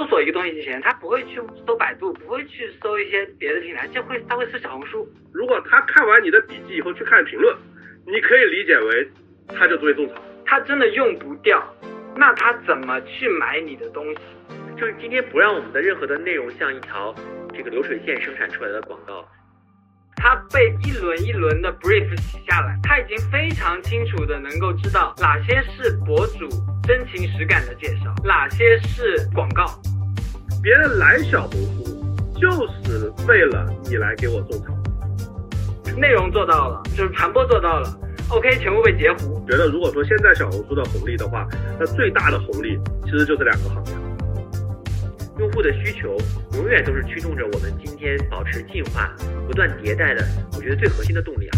搜索一个东西之前，他不会去搜百度，不会去搜一些别的平台，就会他会搜小红书。如果他看完你的笔记以后去看评论，你可以理解为他就作为种草。他真的用不掉，那他怎么去买你的东西？就是今天不让我们的任何的内容像一条这个流水线生产出来的广告。他被一轮一轮的 brief 洗下来，他已经非常清楚的能够知道哪些是博主真情实感的介绍，哪些是广告。别人来小红书就是为了你来给我种草，内容做到了，就是传播做到了，OK，全部被截胡。觉得如果说现在小红书的红利的话，那最大的红利其实就是两个行业。用户的需求永远都是驱动着我们今天保持进化、不断迭代的，我觉得最核心的动力啊。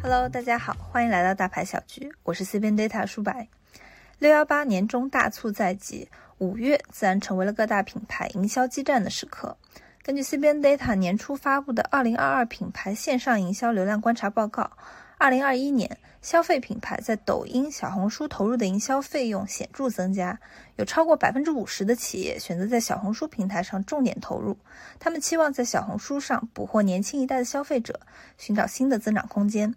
Hello，大家好，欢迎来到大牌小局，我是 CBN Data 舒白。六幺八年中大促在即，五月自然成为了各大品牌营销激战的时刻。根据 CBN Data 年初发布的《二零二二品牌线上营销流量观察报告》。二零二一年，消费品牌在抖音、小红书投入的营销费用显著增加，有超过百分之五十的企业选择在小红书平台上重点投入。他们期望在小红书上捕获年轻一代的消费者，寻找新的增长空间。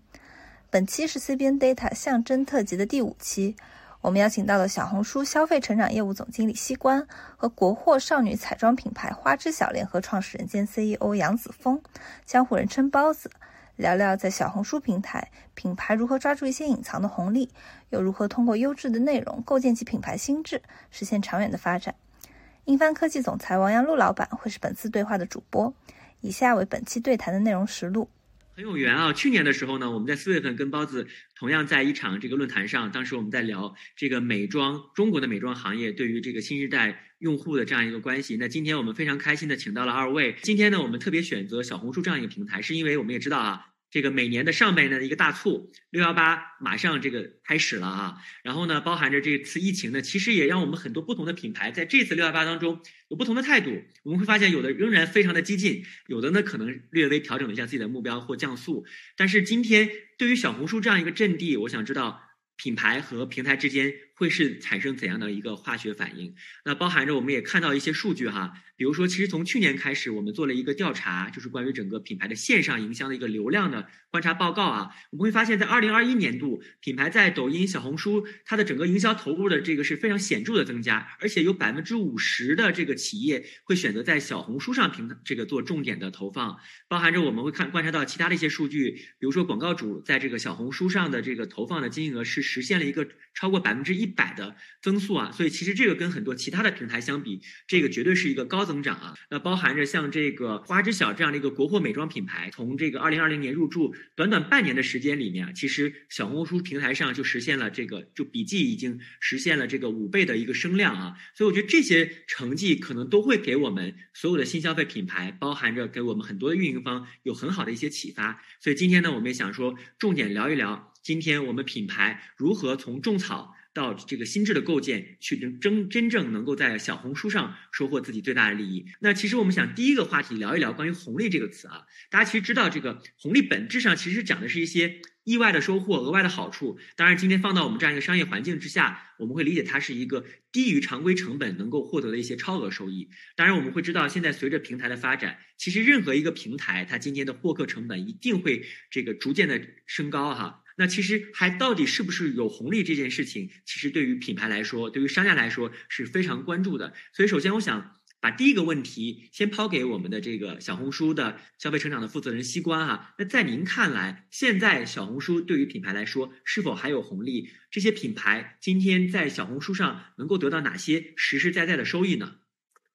本期是 CBN Data 象征特辑的第五期，我们邀请到了小红书消费成长业务总经理西关和国货少女彩妆品牌花知晓联合创始人兼 CEO 杨子峰，江湖人称包子。聊聊在小红书平台，品牌如何抓住一些隐藏的红利，又如何通过优质的内容构建起品牌心智，实现长远的发展。英帆科技总裁王阳路老板会是本次对话的主播。以下为本期对谈的内容实录。很有缘啊！去年的时候呢，我们在四月份跟包子同样在一场这个论坛上，当时我们在聊这个美妆中国的美妆行业对于这个新时代用户的这样一个关系。那今天我们非常开心的请到了二位。今天呢，我们特别选择小红书这样一个平台，是因为我们也知道啊。这个每年的上半年的一个大促，六幺八马上这个开始了啊，然后呢，包含着这次疫情呢，其实也让我们很多不同的品牌在这次六幺八当中有不同的态度。我们会发现，有的仍然非常的激进，有的呢可能略微调整了一下自己的目标或降速。但是今天对于小红书这样一个阵地，我想知道品牌和平台之间。会是产生怎样的一个化学反应？那包含着我们也看到一些数据哈，比如说，其实从去年开始，我们做了一个调查，就是关于整个品牌的线上营销的一个流量的观察报告啊。我们会发现，在二零二一年度，品牌在抖音、小红书，它的整个营销投入的这个是非常显著的增加，而且有百分之五十的这个企业会选择在小红书上平这个做重点的投放。包含着我们会看观察到其他的一些数据，比如说广告主在这个小红书上的这个投放的金额是实现了一个超过百分之一。百的增速啊，所以其实这个跟很多其他的平台相比，这个绝对是一个高增长啊。那包含着像这个花知晓这样的一个国货美妆品牌，从这个二零二零年入驻，短短半年的时间里面，其实小红书平台上就实现了这个，就笔记已经实现了这个五倍的一个声量啊。所以我觉得这些成绩可能都会给我们所有的新消费品牌，包含着给我们很多的运营方有很好的一些启发。所以今天呢，我们也想说，重点聊一聊今天我们品牌如何从种草。到这个心智的构建，去真真正能够在小红书上收获自己最大的利益。那其实我们想第一个话题聊一聊关于红利这个词啊，大家其实知道这个红利本质上其实讲的是一些意外的收获、额外的好处。当然，今天放到我们这样一个商业环境之下，我们会理解它是一个低于常规成本能够获得的一些超额收益。当然，我们会知道现在随着平台的发展，其实任何一个平台它今天的获客成本一定会这个逐渐的升高哈。那其实还到底是不是有红利这件事情，其实对于品牌来说，对于商家来说是非常关注的。所以，首先我想把第一个问题先抛给我们的这个小红书的消费成长的负责人西关哈。那在您看来，现在小红书对于品牌来说是否还有红利？这些品牌今天在小红书上能够得到哪些实实在在的收益呢？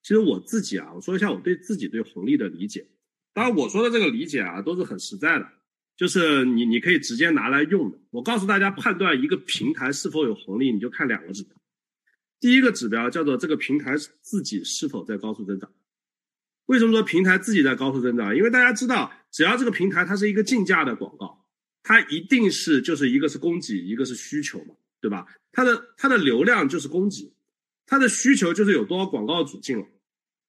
其实我自己啊，我说一下我对自己对红利的理解。当然，我说的这个理解啊，都是很实在的。就是你，你可以直接拿来用的。我告诉大家，判断一个平台是否有红利，你就看两个指标。第一个指标叫做这个平台自己是否在高速增长。为什么说平台自己在高速增长？因为大家知道，只要这个平台它是一个竞价的广告，它一定是就是一个是供给，一个是需求嘛，对吧？它的它的流量就是供给，它的需求就是有多少广告主进了。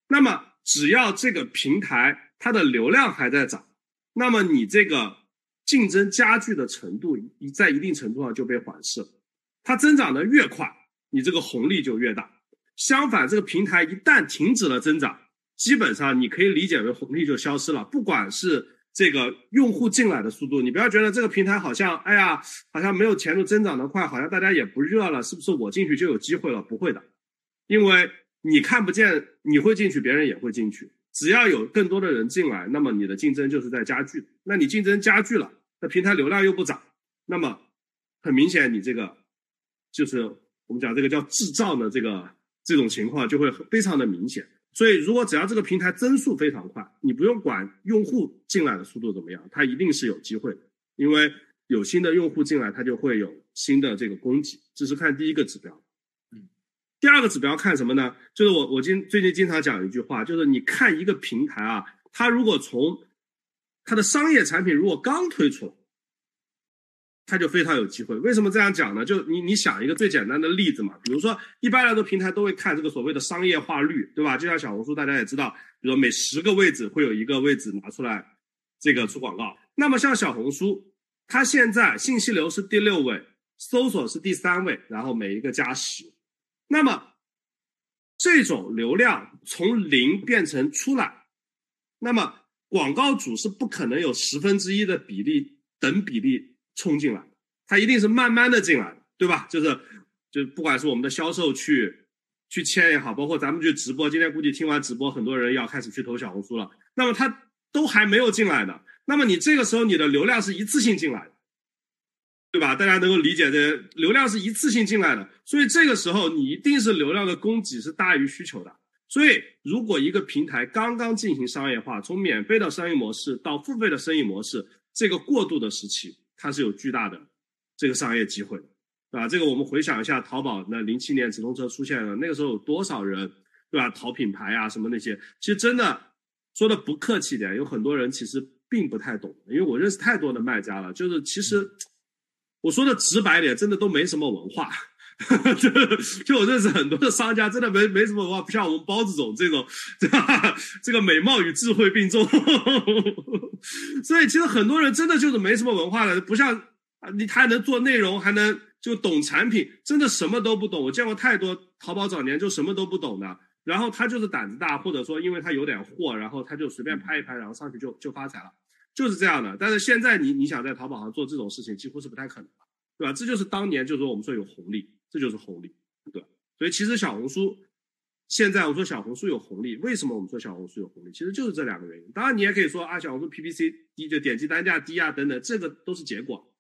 那么只要这个平台它的流量还在涨，那么你这个。竞争加剧的程度一，在一定程度上就被缓释。它增长的越快，你这个红利就越大。相反，这个平台一旦停止了增长，基本上你可以理解为红利就消失了。不管是这个用户进来的速度，你不要觉得这个平台好像，哎呀，好像没有前途，增长的快，好像大家也不热了，是不是我进去就有机会了？不会的，因为你看不见，你会进去，别人也会进去。只要有更多的人进来，那么你的竞争就是在加剧。那你竞争加剧了，那平台流量又不涨，那么很明显，你这个就是我们讲这个叫制造的这个这种情况就会非常的明显。所以，如果只要这个平台增速非常快，你不用管用户进来的速度怎么样，它一定是有机会的，因为有新的用户进来，它就会有新的这个供给。这是看第一个指标。第二个指标看什么呢？就是我我今最近经常讲一句话，就是你看一个平台啊，它如果从它的商业产品如果刚推出，它就非常有机会。为什么这样讲呢？就你你想一个最简单的例子嘛，比如说一般来说平台都会看这个所谓的商业化率，对吧？就像小红书，大家也知道，比如说每十个位置会有一个位置拿出来这个出广告。那么像小红书，它现在信息流是第六位，搜索是第三位，然后每一个加十。那么，这种流量从零变成出来，那么广告主是不可能有十分之一的比例等比例冲进来，他一定是慢慢的进来的，对吧？就是，就不管是我们的销售去去签也好，包括咱们去直播，今天估计听完直播，很多人要开始去投小红书了，那么他都还没有进来的，那么你这个时候你的流量是一次性进来的。对吧？大家能够理解，这流量是一次性进来的，所以这个时候你一定是流量的供给是大于需求的。所以，如果一个平台刚刚进行商业化，从免费的生意模式到付费的生意模式，这个过渡的时期，它是有巨大的这个商业机会的，对吧？这个我们回想一下，淘宝那零七年直通车出现了，那个时候有多少人，对吧？淘品牌啊什么那些，其实真的说的不客气点，有很多人其实并不太懂，因为我认识太多的卖家了，就是其实。我说的直白点，真的都没什么文化。就就我认识很多的商家，真的没没什么文化，不像我们包子总这种，对吧？这个美貌与智慧并重。所以其实很多人真的就是没什么文化的，不像，你他还能做内容，还能就懂产品，真的什么都不懂。我见过太多淘宝早年就什么都不懂的，然后他就是胆子大，或者说因为他有点货，然后他就随便拍一拍，然后上去就就发财了。就是这样的，但是现在你你想在淘宝上做这种事情，几乎是不太可能的，对吧？这就是当年就是说我们说有红利，这就是红利，对？所以其实小红书现在我说小红书有红利，为什么我们说小红书有红利？其实就是这两个原因。当然你也可以说啊，小红书 PPC 低就点击单价低啊等等，这个都是结果。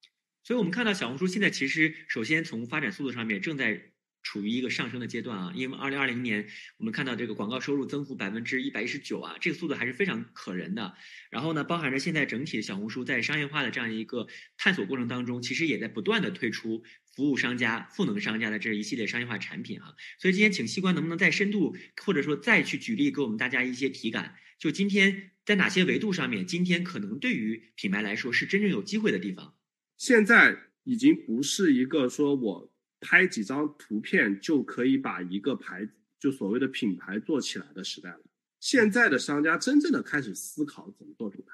所以我们看到小红书现在其实首先从发展速度上面正在。处于一个上升的阶段啊，因为二零二零年我们看到这个广告收入增幅百分之一百一十九啊，这个速度还是非常可人的。然后呢，包含着现在整体的小红书在商业化的这样一个探索过程当中，其实也在不断的推出服务商家、赋能商家的这一系列商业化产品啊。所以今天请西关能不能再深度或者说再去举例给我们大家一些体感？就今天在哪些维度上面，今天可能对于品牌来说是真正有机会的地方？现在已经不是一个说我。拍几张图片就可以把一个牌，就所谓的品牌做起来的时代了。现在的商家真正的开始思考怎么做品牌。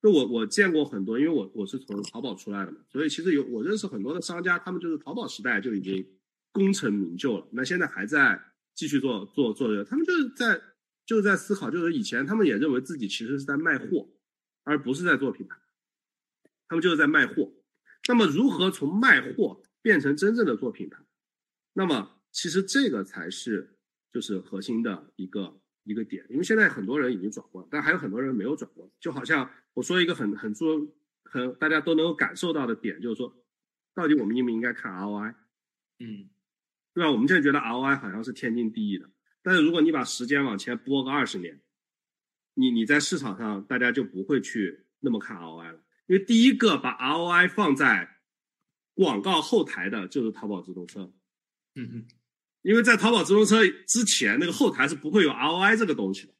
就我我见过很多，因为我我是从淘宝出来的嘛，所以其实有我认识很多的商家，他们就是淘宝时代就已经功成名就了。那现在还在继续做做做这个，他们就是在就是在思考，就是以前他们也认为自己其实是在卖货，而不是在做品牌，他们就是在卖货。那么如何从卖货？变成真正的做品牌，那么其实这个才是就是核心的一个一个点，因为现在很多人已经转过，但还有很多人没有转过。就好像我说一个很很重很大家都能够感受到的点，就是说，到底我们应不应该看 ROI？嗯，对吧？我们现在觉得 ROI 好像是天经地义的，但是如果你把时间往前拨个二十年，你你在市场上大家就不会去那么看 ROI 了，因为第一个把 ROI 放在。广告后台的就是淘宝直通车，嗯哼，因为在淘宝直通车之前，那个后台是不会有 ROI 这个东西的，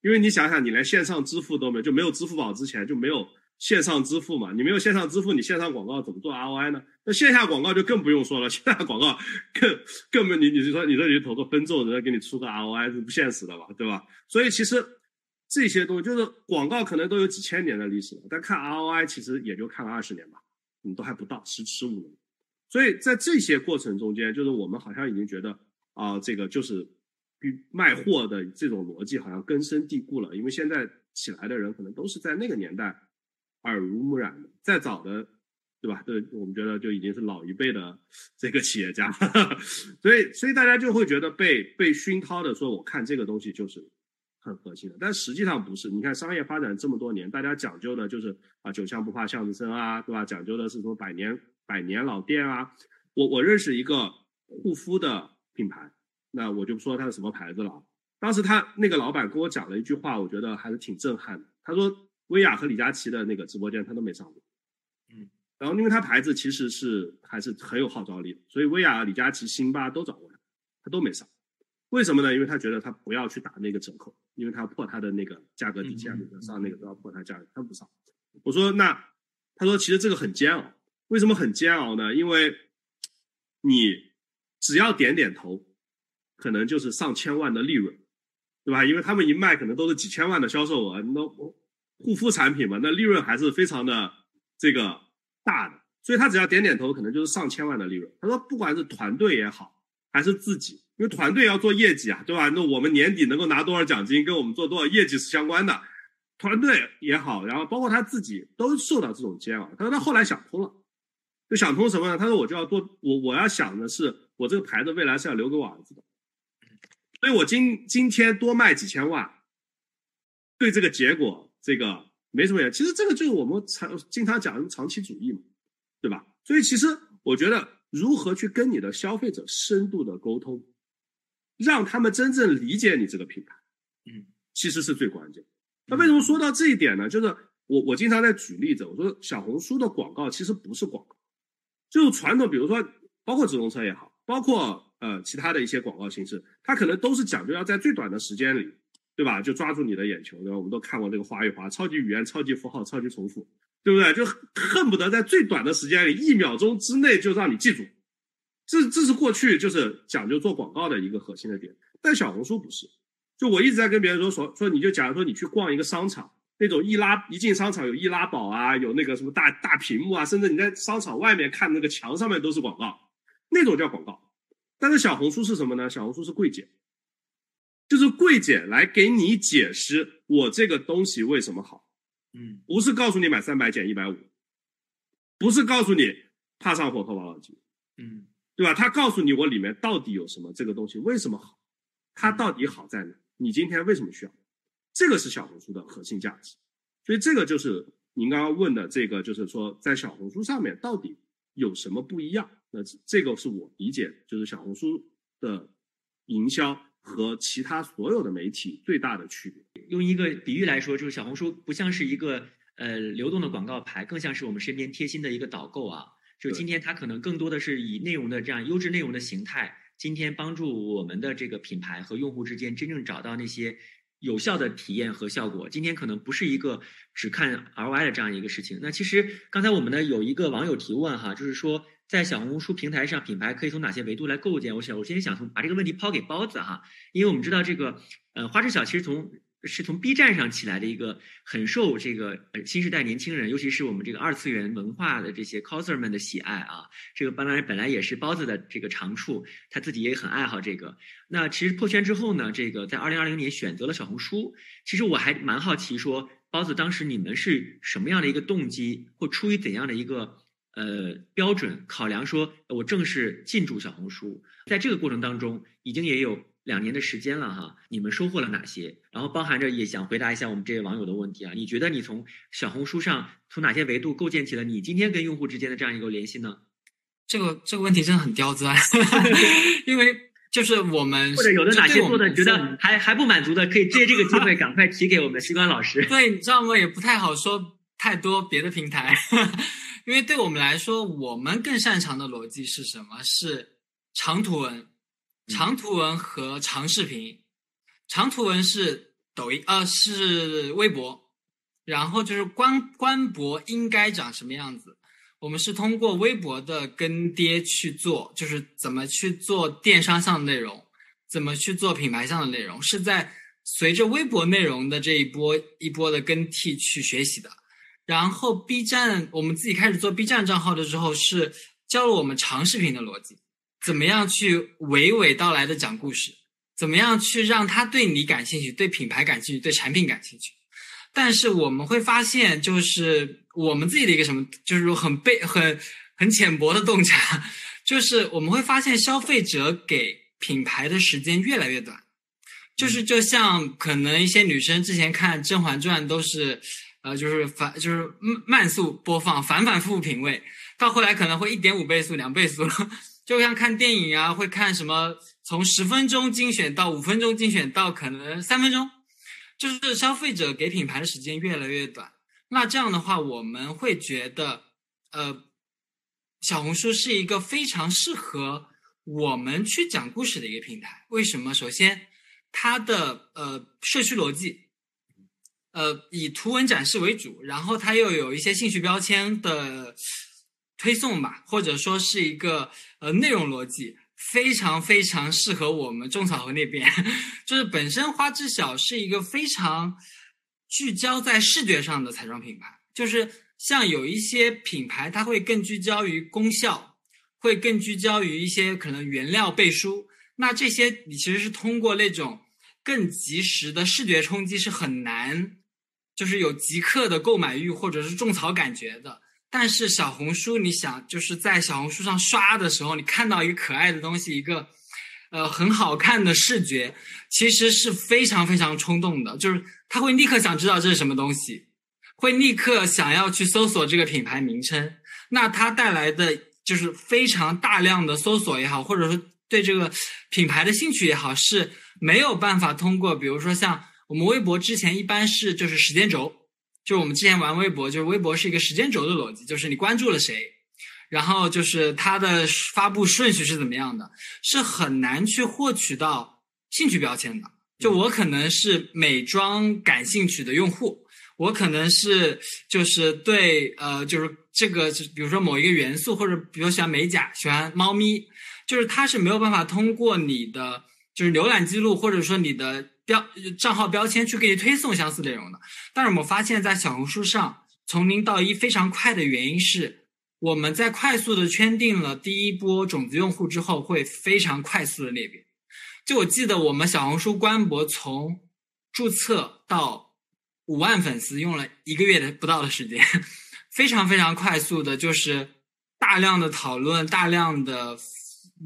因为你想想，你连线上支付都没有，就没有支付宝之前就没有线上支付嘛，你没有线上支付，你线上广告怎么做 ROI 呢？那线下广告就更不用说了，线下广告更根本你你是说你说你投个分众，人家给你出个 ROI 是不现实的嘛，对吧？所以其实这些东西就是广告可能都有几千年的历史了，但看 ROI 其实也就看了二十年吧。你都还不到十十五年，所以在这些过程中间，就是我们好像已经觉得啊、这个就是卖货的这种逻辑好像根深蒂固了，因为现在起来的人可能都是在那个年代耳濡目染的，再早的，对吧？对我们觉得就已经是老一辈的这个企业家，所以所以大家就会觉得被被熏陶的说，我看这个东西就是很核心的，但实际上不是。你看商业发展这么多年，大家讲究的就是啊酒香不怕巷子深啊，对吧？讲究的是什么百年百年老店啊。我我认识一个护肤的品牌，那我就不说它是什么牌子了啊。当时他那个老板跟我讲了一句话，我觉得还是挺震撼的。他说薇娅和李佳琦的那个直播间他都没上过，嗯，然后因为他牌子其实是还是很有号召力的，所以薇娅、李佳琦、辛巴都找过他，他都没上。为什么呢？因为他觉得他不要去打那个折扣，因为他要破他的那个价格底线，嗯上那个都要破他价格，他不上。我说那，他说其实这个很煎熬。为什么很煎熬呢？因为你只要点点头，可能就是上千万的利润，对吧？因为他们一卖可能都是几千万的销售额，那护肤产品嘛，那利润还是非常的这个大的，所以他只要点点头，可能就是上千万的利润。他说，不管是团队也好，还是自己，因为团队要做业绩啊，对吧？那我们年底能够拿多少奖金，跟我们做多少业绩是相关的。团队也好，然后包括他自己都受到这种煎熬。他说他后来想通了，就想通什么呢？他说我就要做，我我要想的是，我这个牌子未来是要留给我儿子的，所以我今今天多卖几千万，对这个结果这个没什么眼。其实这个就是我们常经常讲的长期主义嘛，对吧？所以其实我觉得如何去跟你的消费者深度的沟通，让他们真正理解你这个品牌，嗯，其实是最关键。那为什么说到这一点呢？就是我我经常在举例子，我说小红书的广告其实不是广告，就是传统，比如说包括直通车也好，包括呃其他的一些广告形式，它可能都是讲究要在最短的时间里，对吧？就抓住你的眼球，对吧？我们都看过这个花与花，超级语言、超级符号、超级重复，对不对？就恨不得在最短的时间里，一秒钟之内就让你记住。这这是过去就是讲究做广告的一个核心的点，但小红书不是。就我一直在跟别人说说说，你就假如说你去逛一个商场，那种易拉一进商场有易拉宝啊，有那个什么大大屏幕啊，甚至你在商场外面看那个墙上面都是广告，那种叫广告。但是小红书是什么呢？小红书是柜姐，就是柜姐来给你解释我这个东西为什么好，嗯不是告诉你买三百减一百五，不是告诉你怕上火喝王老吉，嗯对吧？他告诉你我里面到底有什么，这个东西为什么好，它到底好在哪？你今天为什么需要？这个是小红书的核心价值。所以这个就是您刚刚问的这个，就是说在小红书上面到底有什么不一样？那这个是我理解，就是小红书的营销和其他所有的媒体最大的区别。用一个比喻来说，就是小红书不像是一个呃流动的广告牌，更像是我们身边贴心的一个导购啊。就对今天它可能更多的是以内容的这样优质内容的形态，今天帮助我们的这个品牌和用户之间真正找到那些有效的体验和效果。今天可能不是一个只看 ROI 的这样一个事情。那其实刚才我们呢有一个网友提问哈，就是说在小红书平台上，品牌可以从哪些维度来构建？我想我先想从把这个问题抛给包子哈，因为我们知道这个呃花知晓其实从是从 B 站上起来的一个很受这个新时代年轻人，尤其是我们这个二次元文化的这些 coser 们的喜爱啊。这个本来本来也是包子的这个长处，他自己也很爱好这个。那其实破圈之后呢，这个在二零二零年选择了小红书。其实我还蛮好奇说，包子当时你们是什么样的一个动机，或出于怎样的一个呃标准考量说，我正式进驻小红书？在这个过程当中，已经也有。两年的时间了哈，你们收获了哪些？然后包含着也想回答一下我们这位网友的问题啊，你觉得你从小红书上从哪些维度构建起了你今天跟用户之间的这样一个联系呢？这个这个问题真的很刁钻，因为就是我们或者有的哪些做的觉得还还不满足的，可以借这个机会赶快提给我们的西关老师。对，你知道吗？也不太好说太多别的平台，因为对我们来说，我们更擅长的逻辑是什么？是长图文。长图文和长视频，长图文是抖音，呃，是微博，然后就是官官博应该长什么样子，我们是通过微博的跟爹去做，就是怎么去做电商上的内容，怎么去做品牌上的内容，是在随着微博内容的这一波一波的更替去学习的。然后 B 站，我们自己开始做 B 站账号的时候是。教了我们长视频的逻辑，怎么样去娓娓道来的讲故事，怎么样去让他对你感兴趣，对品牌感兴趣，对产品感兴趣。但是我们会发现，就是我们自己的一个什么，就是很被很很浅薄的洞察，就是我们会发现消费者给品牌的时间越来越短。就是就像可能一些女生之前看《甄嬛传》都是，呃，就是反就是慢速播放，反反复复品味，到后来可能会一点五倍速、两倍速，就像看电影啊，会看什么从十分钟精选到五分钟精选到可能三分钟。就是消费者给品牌的时间越来越短，那这样的话，我们会觉得，呃，小红书是一个非常适合我们去讲故事的一个平台。为什么？首先，它的呃社区逻辑，呃以图文展示为主，然后它又有一些兴趣标签的推送吧，或者说是一个呃内容逻辑。非常非常适合我们种草和那边，就是本身花知晓是一个非常聚焦在视觉上的彩妆品牌，就是像有一些品牌，它会更聚焦于功效，会更聚焦于一些可能原料背书，那这些你其实是通过那种更及时的视觉冲击是很难，就是有即刻的购买欲或者是种草感觉的。但是小红书，你想就是在小红书上刷的时候，你看到一个可爱的东西，一个呃很好看的视觉，其实是非常非常冲动的，就是他会立刻想知道这是什么东西，会立刻想要去搜索这个品牌名称。那它带来的就是非常大量的搜索也好，或者说对这个品牌的兴趣也好，是没有办法通过，比如说像我们微博之前一般是就是时间轴。就是我们之前玩微博，就是微博是一个时间轴的逻辑，就是你关注了谁，然后就是它的发布顺序是怎么样的，是很难去获取到兴趣标签的。就我可能是美妆感兴趣的用户，我可能是就是对呃就是这个就比如说某一个元素，或者比如喜欢美甲，喜欢猫咪，就是它是没有办法通过你的就是浏览记录，或者说你的。标账号标签去给你推送相似内容的，但是我们发现，在小红书上从零到一非常快的原因是，我们在快速的圈定了第一波种子用户之后，会非常快速的裂变。就我记得，我们小红书官博从注册到五万粉丝用了一个月的不到的时间，非常非常快速的，就是大量的讨论，大量的。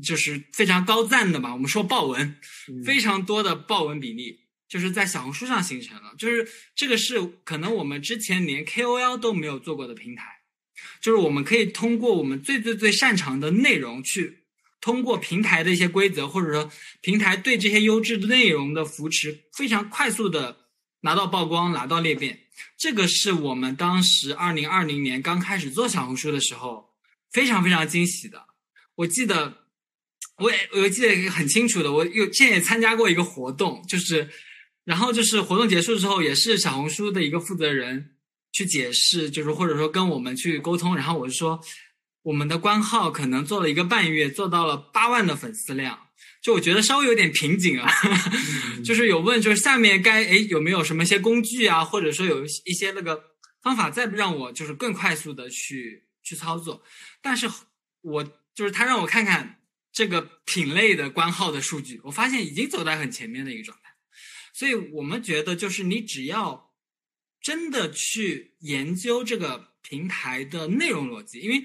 就是非常高赞的吧，我们说豹文，非常多的豹文比例，就是在小红书上形成了。就是这个是可能我们之前连 KOL 都没有做过的平台，就是我们可以通过我们最最最擅长的内容，去通过平台的一些规则，或者说平台对这些优质的内容的扶持，非常快速的拿到曝光，拿到裂变。这个是我们当时二零二零年刚开始做小红书的时候，非常非常惊喜的。我记得。我也我记得很清楚的，我有现在也参加过一个活动，就是，然后就是活动结束之后，也是小红书的一个负责人去解释，就是或者说跟我们去沟通，然后我就说，我们的官号可能做了一个半月，做到了八万的粉丝量，就我觉得稍微有点瓶颈啊，就是有问，就是下面该哎有没有什么一些工具啊，或者说有一些那个方法再让我就是更快速的去去操作，但是我就是他让我看看。这个品类的官号的数据，我发现已经走在很前面的一个状态，所以我们觉得就是你只要真的去研究这个平台的内容逻辑，因为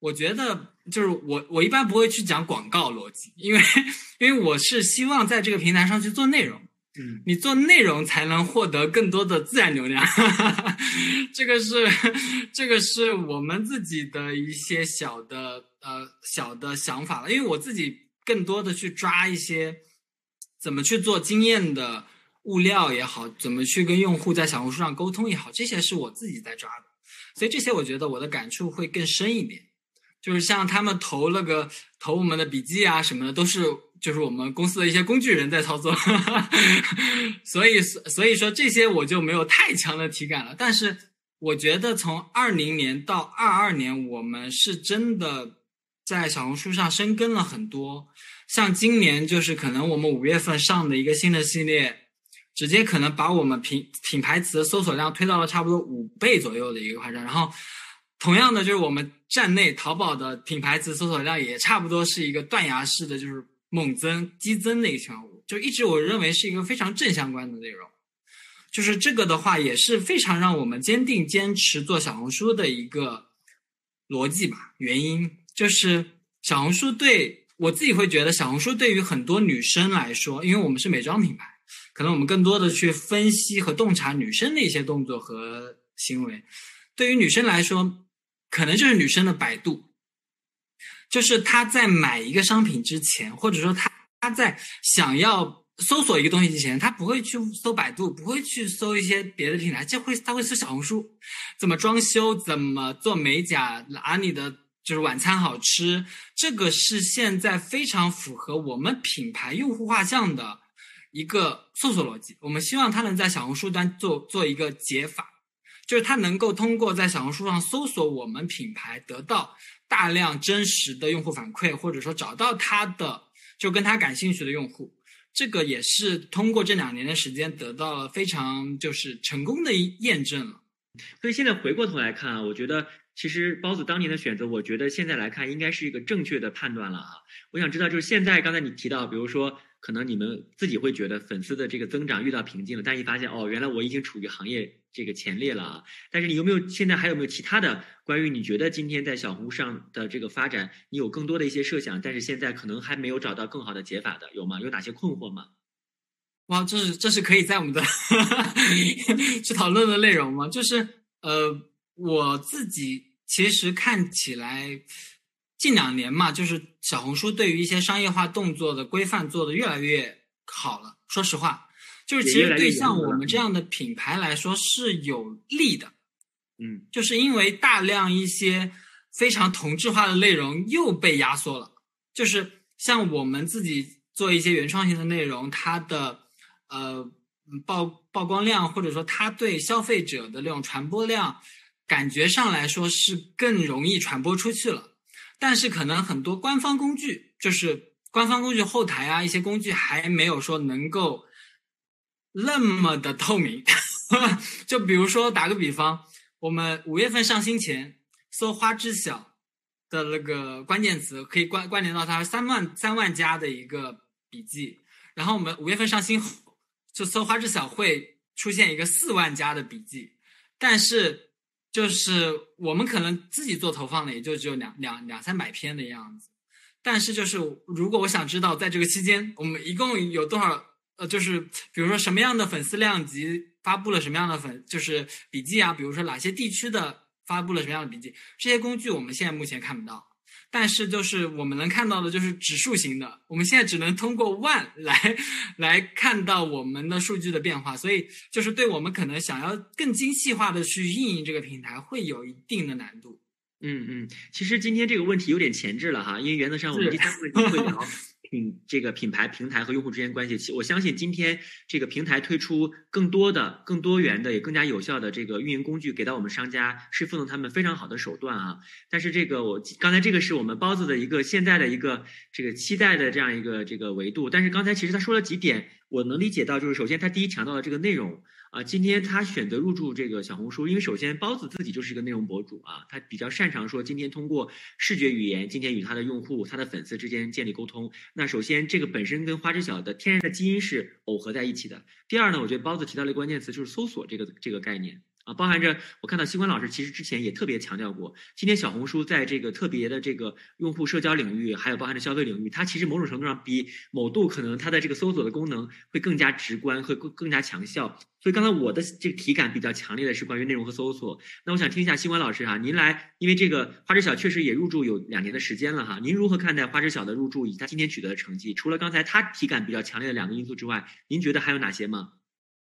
我觉得就是我我一般不会去讲广告逻辑，因为因为我是希望在这个平台上去做内容，嗯，你做内容才能获得更多的自然流量，这个是这个是我们自己的一些小的。呃，小的想法了，因为我自己更多的去抓一些怎么去做经验的物料也好，怎么去跟用户在小红书上沟通也好，这些是我自己在抓的，所以这些我觉得我的感触会更深一点。就是像他们投了个投我们的笔记啊什么的，都是就是我们公司的一些工具人在操作，所以所以说这些我就没有太强的体感了。但是我觉得从二零年到二二年，我们是真的。在小红书上深耕了很多，像今年就是可能我们五月份上的一个新的系列，直接可能把我们品品牌词搜索量推到了差不多五倍左右的一个夸张。然后同样的，就是我们站内淘宝的品牌词搜索量也差不多是一个断崖式的，就是猛增、激增的一个情况，就一直我认为是一个非常正相关的内容。就是这个的话，也是非常让我们坚定坚持做小红书的一个逻辑吧。原因就是小红书对我自己会觉得，小红书对于很多女生来说，因为我们是美妆品牌，可能我们更多的去分析和洞察女生的一些动作和行为。对于女生来说，可能就是女生的百度，就是她在买一个商品之前，或者说她她在想要。搜索一个东西之前，他不会去搜百度，不会去搜一些别的平台，就会他会搜小红书，怎么装修，怎么做美甲，哪里的就是晚餐好吃，这个是现在非常符合我们品牌用户画像的一个搜索逻辑。我们希望他能在小红书端做做一个解法，就是他能够通过在小红书上搜索我们品牌，得到大量真实的用户反馈，或者说找到他的就跟他感兴趣的用户。这个也是通过这两年的时间得到了非常就是成功的验证了，所以现在回过头来看啊，我觉得其实包子当年的选择，我觉得现在来看应该是一个正确的判断了啊。我想知道就是现在刚才你提到，比如说。可能你们自己会觉得粉丝的这个增长遇到瓶颈了，但一发现哦，原来我已经处于行业这个前列了啊！但是你有没有现在还有没有其他的关于你觉得今天在小红书上的这个发展，你有更多的一些设想，但是现在可能还没有找到更好的解法的有吗？有哪些困惑吗？哇，这是这是可以在我们的 去讨论的内容吗？就是呃，我自己其实看起来。近两年嘛，就是小红书对于一些商业化动作的规范做的越来越好了。说实话，就是其实对像我们这样的品牌来说是有利的。嗯，就是因为大量一些非常同质化的内容又被压缩了。就是像我们自己做一些原创性的内容，它的呃曝曝光量或者说它对消费者的那种传播量，感觉上来说是更容易传播出去了。但是可能很多官方工具，就是官方工具后台啊，一些工具还没有说能够那么的透明。就比如说打个比方，我们五月份上新前搜“花知晓”的那个关键词，可以关关联到它三万三万加的一个笔记。然后我们五月份上新后，就搜“花知晓”会出现一个四万加的笔记，但是。就是我们可能自己做投放的，也就只有两两两三百篇的样子。但是就是如果我想知道在这个期间，我们一共有多少呃，就是比如说什么样的粉丝量级发布了什么样的粉，就是笔记啊，比如说哪些地区的发布了什么样的笔记，这些工具我们现在目前看不到。但是就是我们能看到的，就是指数型的。我们现在只能通过万 来来看到我们的数据的变化，所以就是对我们可能想要更精细化的去运营这个平台，会有一定的难度。嗯嗯，其实今天这个问题有点前置了哈，因为原则上我们第三部分会聊。品这个品牌平台和用户之间关系，我相信今天这个平台推出更多的、更多元的、也更加有效的这个运营工具给到我们商家，是赋能他们非常好的手段啊。但是这个我刚才这个是我们包子的一个现在的一个这个期待的这样一个这个维度。但是刚才其实他说了几点，我能理解到，就是首先他第一强调了这个内容。啊，今天他选择入驻这个小红书，因为首先包子自己就是一个内容博主啊，他比较擅长说今天通过视觉语言，今天与他的用户、他的粉丝之间建立沟通。那首先这个本身跟花知晓的天然的基因是耦合在一起的。第二呢，我觉得包子提到了一个关键词，就是搜索这个这个概念。啊，包含着我看到西关老师其实之前也特别强调过，今天小红书在这个特别的这个用户社交领域，还有包含着消费领域，它其实某种程度上比某度可能它的这个搜索的功能会更加直观，会更更加强效。所以刚才我的这个体感比较强烈的是关于内容和搜索。那我想听一下西关老师哈，您来，因为这个花知晓确实也入驻有两年的时间了哈，您如何看待花知晓的入驻以及它今天取得的成绩？除了刚才它体感比较强烈的两个因素之外，您觉得还有哪些吗？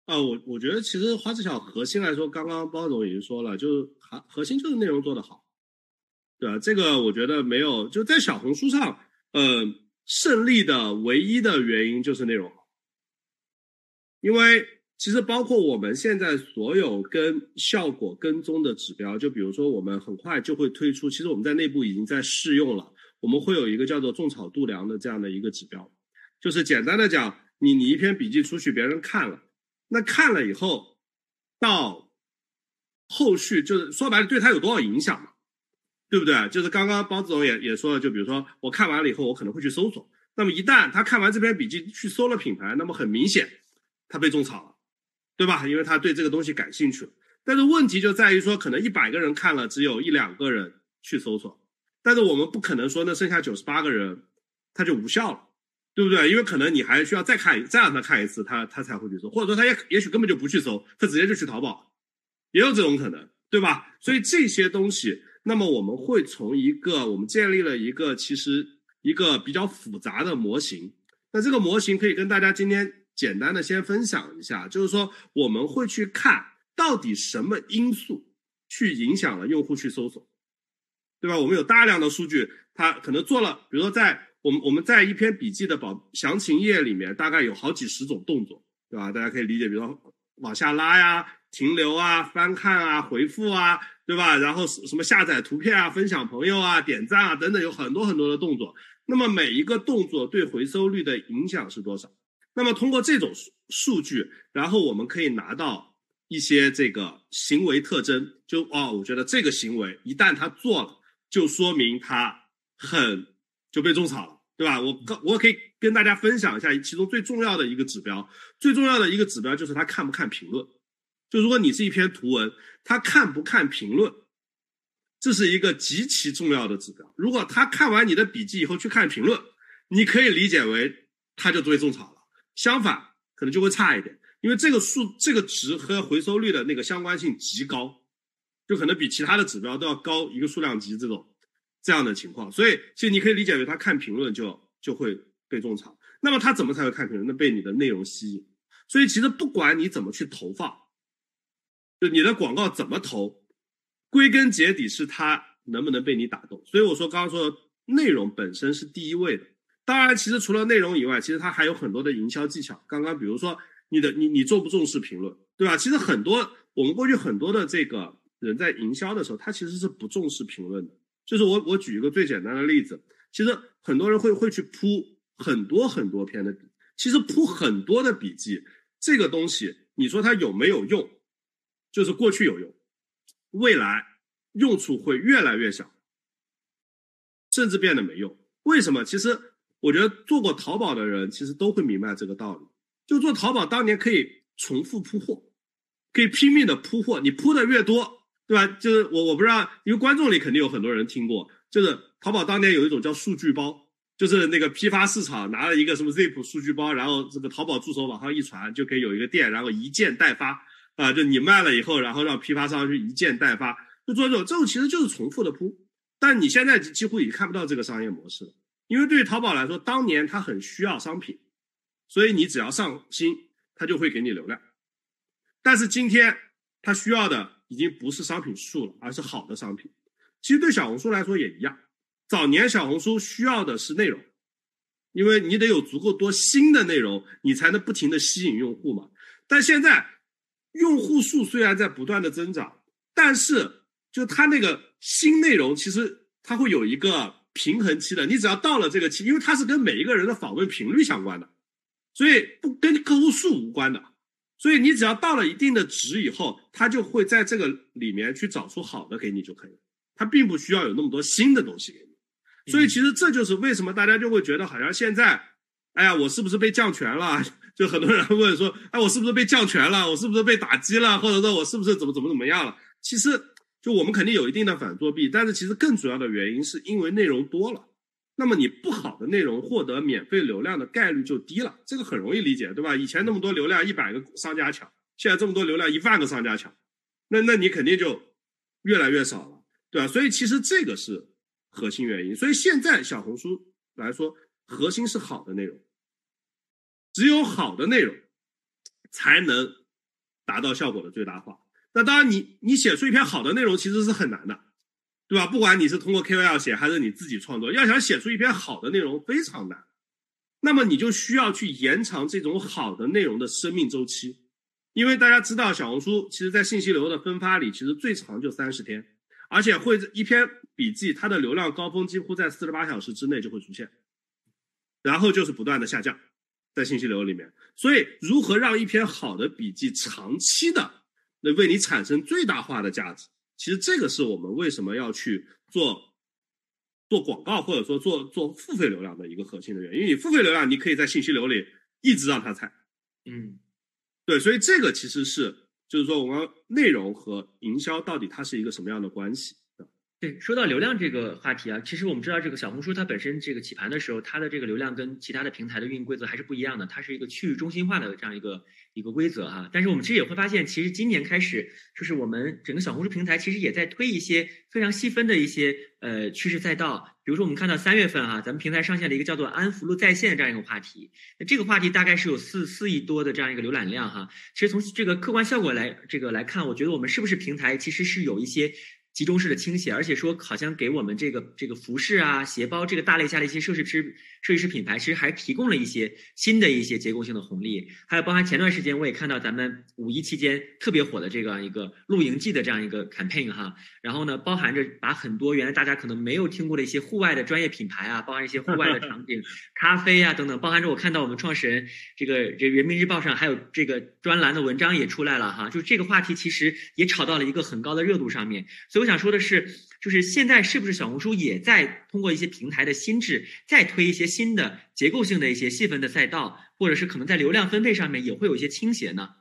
啊，我我觉得其实花知晓核心来说，刚刚包总已经说了，就是核核心就是内容做得好，对吧？这个我觉得没有，就在小红书上，呃，胜利的唯一的原因就是内容好，因为其实包括我们现在所有跟效果跟踪的指标，就比如说我们很快就会推出，其实我们在内部已经在试用了，我们会有一个叫做种草度量的这样的一个指标，就是简单的讲，你你一篇笔记出去，别人看了。那看了以后，到后续就是说白了，对他有多少影响嘛？对不对？就是刚刚包子总也也说了，就比如说我看完了以后，我可能会去搜索。那么一旦他看完这篇笔记去搜了品牌，那么很明显他被种草了，对吧？因为他对这个东西感兴趣。但是问题就在于说，可能一百个人看了，只有一两个人去搜索，但是我们不可能说那剩下九十八个人他就无效了，对不对？因为可能你还需要再看再让他看一次，他他才会去搜，或者说他也也许根本就不去搜，他直接就去淘宝，也有这种可能，对吧？所以这些东西，那么我们会从一个我们建立了一个其实一个比较复杂的模型，那这个模型可以跟大家今天简单的先分享一下，就是说我们会去看。到底什么因素去影响了用户去搜索，对吧？我们有大量的数据，它可能做了，比如说在我们我们在一篇笔记的保详情页里面，大概有好几十种动作，对吧？大家可以理解，比如说往下拉呀、停留啊、翻看啊、回复啊，对吧？然后什么下载图片啊、分享朋友啊、点赞啊等等，有很多很多的动作。那么每一个动作对回收率的影响是多少？那么通过这种数数据，然后我们可以拿到。一些这个行为特征，就哦，我觉得这个行为一旦他做了，就说明他很就被种草了，对吧？我我可以跟大家分享一下其中最重要的一个指标，最重要的一个指标就是他看不看评论。就如果你是一篇图文，他看不看评论，这是一个极其重要的指标。如果他看完你的笔记以后去看评论，你可以理解为他就被种草了。相反，可能就会差一点。因为这个数这个值和回收率的那个相关性极高，就可能比其他的指标都要高一个数量级这种这样的情况，所以其实你可以理解为他看评论就就会被种草。那么他怎么才会看评论？那被你的内容吸引。所以其实不管你怎么去投放，就你的广告怎么投，归根结底是他能不能被你打动。所以我说刚刚说的内容本身是第一位的。当然，其实除了内容以外，其实它还有很多的营销技巧。刚刚比如说。你的你你重不重视评论，对吧？其实很多我们过去很多的这个人在营销的时候，他其实是不重视评论的。就是我我举一个最简单的例子，其实很多人会会去铺很多很多篇的，其实铺很多的笔记，这个东西你说它有没有用？就是过去有用，未来用处会越来越小，甚至变得没用。为什么？其实我觉得做过淘宝的人其实都会明白这个道理。就做淘宝，当年可以重复铺货，可以拼命的铺货，你铺的越多，对吧？就是我我不知道，因为观众里肯定有很多人听过，就是淘宝当年有一种叫数据包，就是那个批发市场拿了一个什么 zip 数据包，然后这个淘宝助手往上一传，就可以有一个店，然后一件代发，啊，就你卖了以后，然后让批发商去一件代发，就做这种，这种其实就是重复的铺，但你现在几乎已经看不到这个商业模式了，因为对于淘宝来说，当年它很需要商品。所以你只要上新，它就会给你流量。但是今天它需要的已经不是商品数了，而是好的商品。其实对小红书来说也一样，早年小红书需要的是内容，因为你得有足够多新的内容，你才能不停的吸引用户嘛。但现在用户数虽然在不断的增长，但是就它那个新内容其实它会有一个平衡期的。你只要到了这个期，因为它是跟每一个人的访问频率相关的。所以不跟客户数无关的，所以你只要到了一定的值以后，他就会在这个里面去找出好的给你就可以了，他并不需要有那么多新的东西给你。所以其实这就是为什么大家就会觉得好像现在，哎呀，我是不是被降权了？就很多人问说，哎，我是不是被降权了？我是不是被打击了？或者说我是不是怎么怎么怎么样了？其实就我们肯定有一定的反作弊，但是其实更主要的原因是因为内容多了。那么你不好的内容获得免费流量的概率就低了，这个很容易理解，对吧？以前那么多流量一百个商家抢，现在这么多流量一万个商家抢，那那你肯定就越来越少了，对吧？所以其实这个是核心原因。所以现在小红书来说，核心是好的内容，只有好的内容才能达到效果的最大化。那当然，你你写出一篇好的内容其实是很难的。对吧？不管你是通过 KOL 写还是你自己创作，要想写出一篇好的内容非常难。那么你就需要去延长这种好的内容的生命周期，因为大家知道小红书其实在信息流的分发里，其实最长就三十天，而且会一篇笔记它的流量高峰几乎在四十八小时之内就会出现，然后就是不断的下降，在信息流里面。所以如何让一篇好的笔记长期的能为你产生最大化的价值？其实这个是我们为什么要去做做广告或者说做做付费流量的一个核心的原因。因为你付费流量，你可以在信息流里一直让它踩。嗯，对，所以这个其实是就是说我们内容和营销到底它是一个什么样的关系？对，说到流量这个话题啊，其实我们知道这个小红书它本身这个起盘的时候，它的这个流量跟其他的平台的运营规则还是不一样的，它是一个去中心化的这样一个一个规则哈。但是我们其实也会发现，其实今年开始，就是我们整个小红书平台其实也在推一些非常细分的一些呃趋势赛道，比如说我们看到三月份哈，咱们平台上线了一个叫做安福路在线这样一个话题，那这个话题大概是有四四亿多的这样一个浏览量哈。其实从这个客观效果来这个来看，我觉得我们是不是平台其实是有一些。集中式的倾斜，而且说好像给我们这个这个服饰啊、鞋包这个大类下的一些设计师、设计师品牌，其实还提供了一些新的一些结构性的红利。还有包含前段时间我也看到咱们五一期间特别火的这样一个露营季的这样一个 campaign 哈，然后呢，包含着把很多原来大家可能没有听过的一些户外的专业品牌啊，包含一些户外的场景、咖啡啊等等，包含着我看到我们创始人这个这人民日报上还有这个专栏的文章也出来了哈，就这个话题其实也炒到了一个很高的热度上面，所以。我想说的是，就是现在是不是小红书也在通过一些平台的心智，再推一些新的结构性的一些细分的赛道，或者是可能在流量分配上面也会有一些倾斜呢？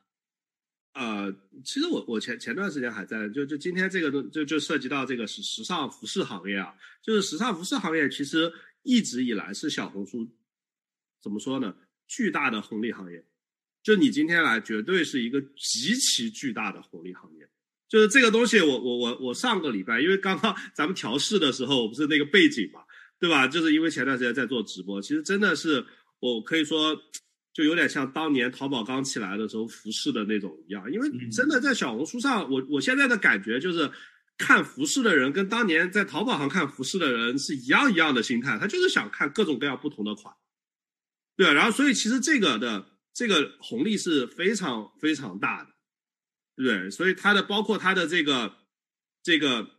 呃，其实我我前前段时间还在，就就今天这个都就就涉及到这个时时尚服饰行业啊，就是时尚服饰行业其实一直以来是小红书怎么说呢？巨大的红利行业，就你今天来绝对是一个极其巨大的红利行业。就是这个东西，我我我我上个礼拜，因为刚刚咱们调试的时候，我不是那个背景嘛，对吧？就是因为前段时间在做直播，其实真的是我可以说，就有点像当年淘宝刚起来的时候服饰的那种一样，因为真的在小红书上，我我现在的感觉就是，看服饰的人跟当年在淘宝上看服饰的人是一样一样的心态，他就是想看各种各样不同的款，对然后所以其实这个的这个红利是非常非常大的。对，所以它的包括它的这个这个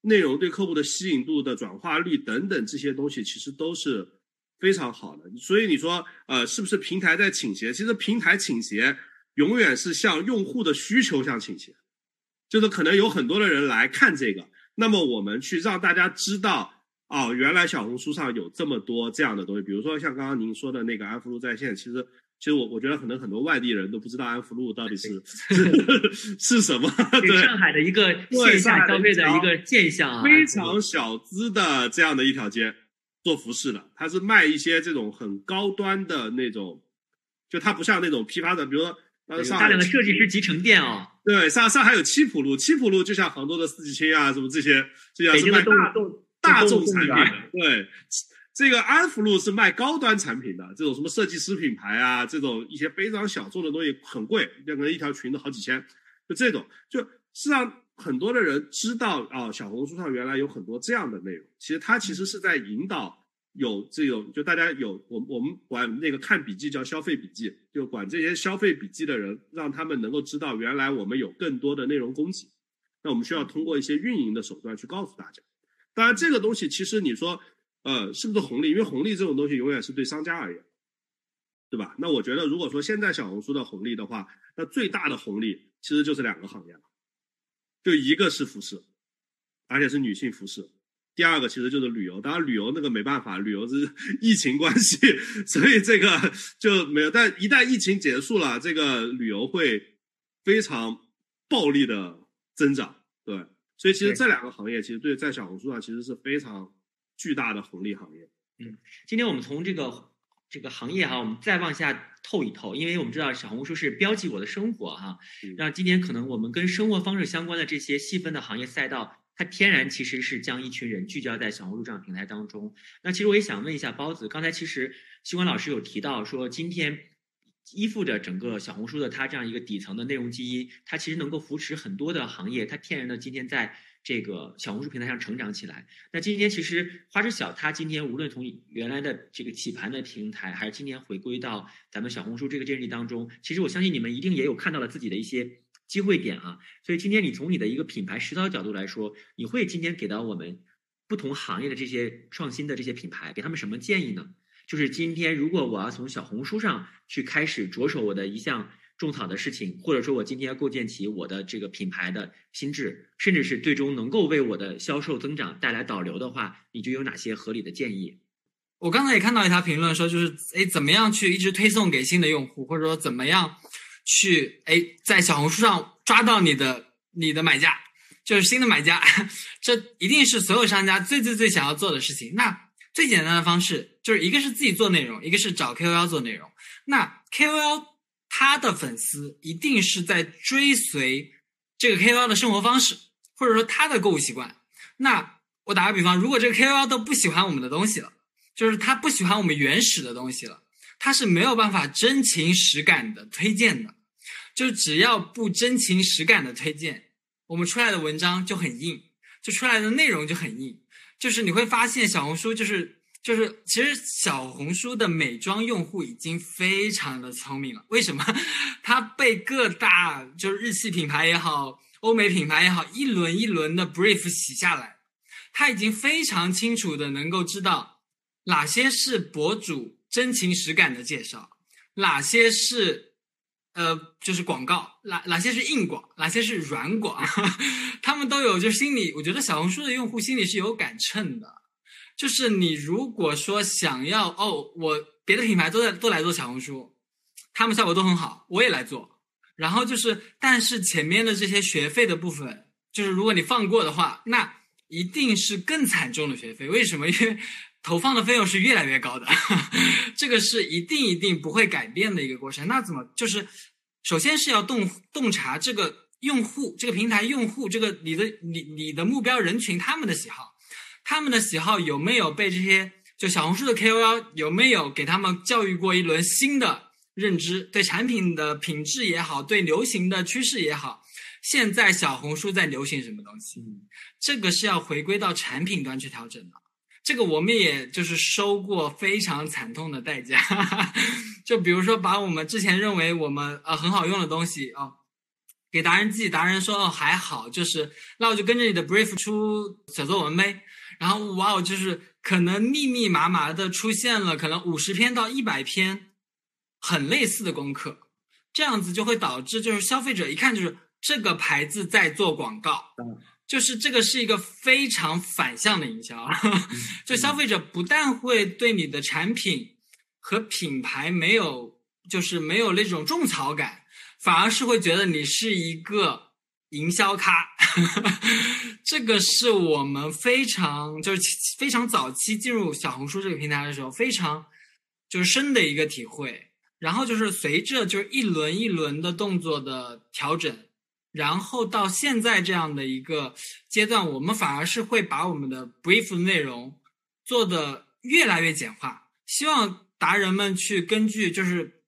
内容对客户的吸引度的转化率等等这些东西，其实都是非常好的。所以你说，呃，是不是平台在倾斜？其实平台倾斜永远是向用户的需求向倾斜，就是可能有很多的人来看这个，那么我们去让大家知道，哦，原来小红书上有这么多这样的东西，比如说像刚刚您说的那个安福路在线，其实。其实我我觉得可能很多外地人都不知道安福路到底是 是什么。对上海的一个线下消费的一个现象啊，非常小资的这样的一条街，做服饰的，它是卖一些这种很高端的那种，就它不像那种批发的，比如说呃，大量的设计师集成店哦。对，上上海有七浦路，七浦路就像杭州的四季青啊，什么这些，这样是卖大众大众产品的，对。这个安福路是卖高端产品的，这种什么设计师品牌啊，这种一些非常小众的东西很贵，可能一条裙子好几千，就这种，就是让很多的人知道啊，小红书上原来有很多这样的内容。其实它其实是在引导有这种，就大家有我我们管那个看笔记叫消费笔记，就管这些消费笔记的人，让他们能够知道原来我们有更多的内容供给。那我们需要通过一些运营的手段去告诉大家。当然，这个东西其实你说。呃，是不是红利？因为红利这种东西永远是对商家而言，对吧？那我觉得，如果说现在小红书的红利的话，那最大的红利其实就是两个行业了，就一个是服饰，而且是女性服饰；第二个其实就是旅游。当然，旅游那个没办法，旅游是 疫情关系，所以这个就没有。但一旦疫情结束了，这个旅游会非常暴力的增长，对。所以其实这两个行业其实对在小红书上其实是非常。巨大的红利行业。嗯，今天我们从这个这个行业哈，我们再往下透一透，因为我们知道小红书是标记我的生活哈。那今天可能我们跟生活方式相关的这些细分的行业赛道，它天然其实是将一群人聚焦在小红书这样平台当中。那其实我也想问一下包子，刚才其实西关老师有提到说，今天依附着整个小红书的它这样一个底层的内容基因，它其实能够扶持很多的行业，它天然的今天在。这个小红书平台上成长起来。那今天其实花知晓它今天无论从原来的这个起盘的平台，还是今天回归到咱们小红书这个阵地当中，其实我相信你们一定也有看到了自己的一些机会点啊。所以今天你从你的一个品牌实操角度来说，你会今天给到我们不同行业的这些创新的这些品牌，给他们什么建议呢？就是今天如果我要从小红书上去开始着手我的一项种草的事情，或者说我今天要构建起我的这个品牌的心智，甚至是最终能够为我的销售增长带来导流的话，你就有哪些合理的建议？我刚才也看到一条评论说，就是哎，怎么样去一直推送给新的用户，或者说怎么样去哎在小红书上抓到你的你的买家，就是新的买家，这一定是所有商家最最最想要做的事情。那最简单的方式就是一个是自己做内容，一个是找 KOL 做内容。那 KOL 他的粉丝一定是在追随这个 KOL 的生活方式，或者说他的购物习惯。那我打个比方，如果这个 KOL 都不喜欢我们的东西了，就是他不喜欢我们原始的东西了，他是没有办法真情实感的推荐的。就只要不真情实感的推荐，我们出来的文章就很硬，就出来的内容就很硬。就是你会发现小红书就是就是，其实小红书的美妆用户已经非常的聪明了。为什么？它被各大就是日系品牌也好，欧美品牌也好，一轮一轮的 brief 洗下来，它已经非常清楚的能够知道哪些是博主真情实感的介绍，哪些是呃就是广告，哪哪些是硬广，哪些是软广，他们都有就是心里，我觉得小红书的用户心里是有杆秤的。就是你如果说想要哦，我别的品牌都在都来做小红书，他们效果都很好，我也来做。然后就是，但是前面的这些学费的部分，就是如果你放过的话，那一定是更惨重的学费。为什么？因为 投放的费用是越来越高的，这个是一定一定不会改变的一个过程。那怎么就是，首先是要洞洞察这个用户、这个平台用户、这个你的你你的目标人群他们的喜好。他们的喜好有没有被这些就小红书的 KOL 有没有给他们教育过一轮新的认知？对产品的品质也好，对流行的趋势也好，现在小红书在流行什么东西？这个是要回归到产品端去调整的。这个我们也就是收过非常惨痛的代价，就比如说把我们之前认为我们呃很好用的东西哦，给达人寄，达人说哦还好，就是那我就跟着你的 brief 出小作文呗。然后哇哦，就是可能密密麻麻的出现了可能五十篇到一百篇很类似的功课，这样子就会导致就是消费者一看就是这个牌子在做广告，就是这个是一个非常反向的营销，就消费者不但会对你的产品和品牌没有就是没有那种种草感，反而是会觉得你是一个营销咖。这个是我们非常就是非常早期进入小红书这个平台的时候非常就是深的一个体会。然后就是随着就是一轮一轮的动作的调整，然后到现在这样的一个阶段，我们反而是会把我们的 brief 内容做的越来越简化，希望达人们去根据就是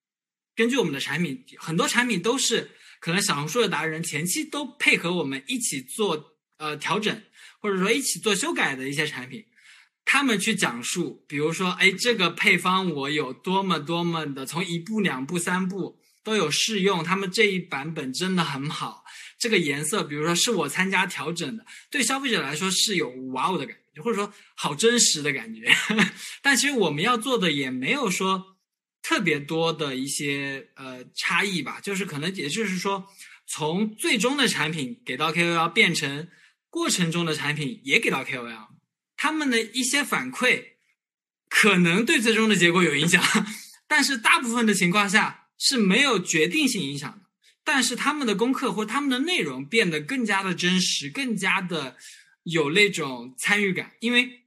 根据我们的产品，很多产品都是。可能小红书的达人前期都配合我们一起做呃调整，或者说一起做修改的一些产品，他们去讲述，比如说，哎，这个配方我有多么多么的，从一步、两步、三步都有试用，他们这一版本真的很好。这个颜色，比如说是我参加调整的，对消费者来说是有哇哦的感觉，或者说好真实的感觉。但其实我们要做的也没有说。特别多的一些呃差异吧，就是可能也就是说，从最终的产品给到 KOL 变成过程中的产品也给到 KOL，他们的一些反馈可能对最终的结果有影响，但是大部分的情况下是没有决定性影响的。但是他们的功课或他们的内容变得更加的真实，更加的有那种参与感，因为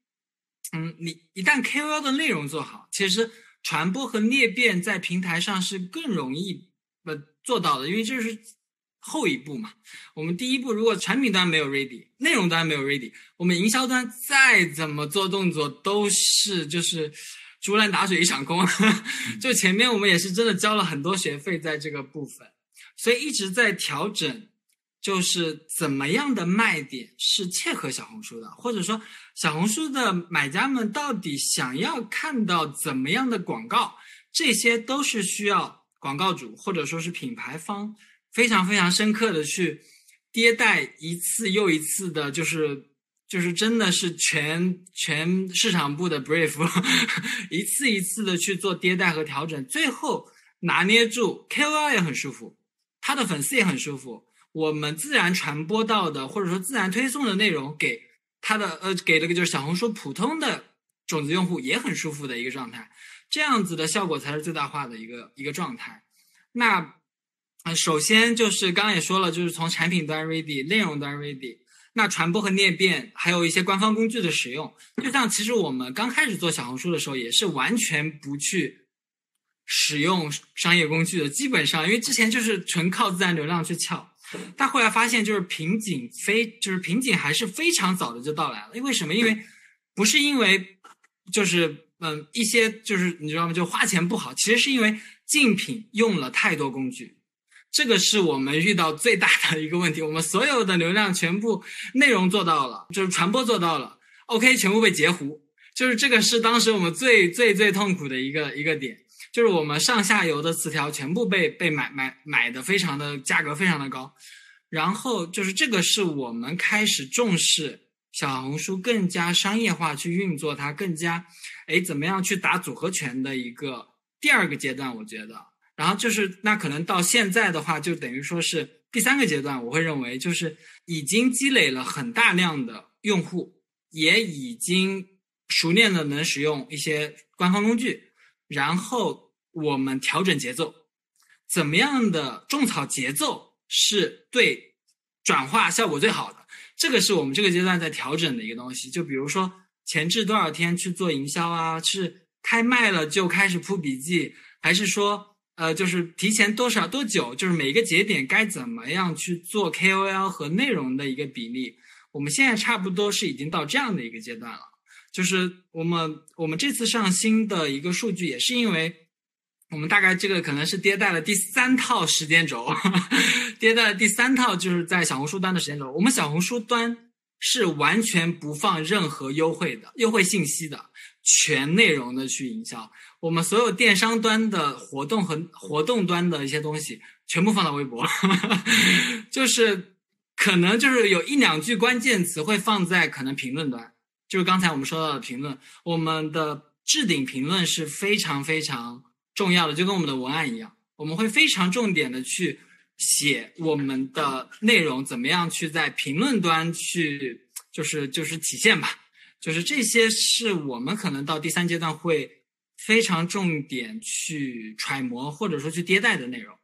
嗯，你一旦 KOL 的内容做好，其实。传播和裂变在平台上是更容易呃做到的，因为这是后一步嘛。我们第一步如果产品端没有 ready，内容端没有 ready，我们营销端再怎么做动作都是就是竹篮打水一场空。就前面我们也是真的交了很多学费在这个部分，所以一直在调整。就是怎么样的卖点是切合小红书的，或者说小红书的买家们到底想要看到怎么样的广告，这些都是需要广告主或者说是品牌方非常非常深刻的去迭代一次又一次的，就是就是真的是全全市场部的 brief，一次一次的去做迭代和调整，最后拿捏住，KOL 也很舒服，他的粉丝也很舒服，我们自然传播到的或者说自然推送的内容给他的呃给了个就是小红书普通的种子用户也很舒服的一个状态，这样子的效果才是最大化的一个一个状态。那呃，首先就是刚刚也说了，就是从产品端 ready，内容端 ready。那传播和裂变，还有一些官方工具的使用，就像其实我们刚开始做小红书的时候，也是完全不去使用商业工具的，基本上因为之前就是纯靠自然流量去撬，但后来发现就是瓶颈非就是瓶颈还是非常早的就到来了，因为什么？因为不是因为就是嗯一些就是你知道吗？就花钱不好，其实是因为竞品用了太多工具。这个是我们遇到最大的一个问题，我们所有的流量全部内容做到了，就是传播做到了，OK，全部被截胡，就是这个是当时我们最最最痛苦的一个一个点，就是我们上下游的词条全部被被买买买的非常的价格非常的高，然后就是这个是我们开始重视小红书更加商业化去运作它，更加哎怎么样去打组合拳的一个第二个阶段，我觉得。然后就是，那可能到现在的话，就等于说是第三个阶段。我会认为，就是已经积累了很大量的用户，也已经熟练的能使用一些官方工具。然后我们调整节奏，怎么样的种草节奏是对转化效果最好的？这个是我们这个阶段在调整的一个东西。就比如说前置多少天去做营销啊？是开卖了就开始铺笔记，还是说？呃，就是提前多少多久，就是每个节点该怎么样去做 KOL 和内容的一个比例，我们现在差不多是已经到这样的一个阶段了。就是我们我们这次上新的一个数据，也是因为我们大概这个可能是迭代了第三套时间轴，迭代了第三套就是在小红书端的时间轴。我们小红书端是完全不放任何优惠的优惠信息的，全内容的去营销。我们所有电商端的活动和活动端的一些东西，全部放到微博，就是可能就是有一两句关键词会放在可能评论端，就是刚才我们说到的评论，我们的置顶评论是非常非常重要的，就跟我们的文案一样，我们会非常重点的去写我们的内容怎么样去在评论端去，就是就是体现吧，就是这些是我们可能到第三阶段会。非常重点去揣摩或者说去迭代的内容，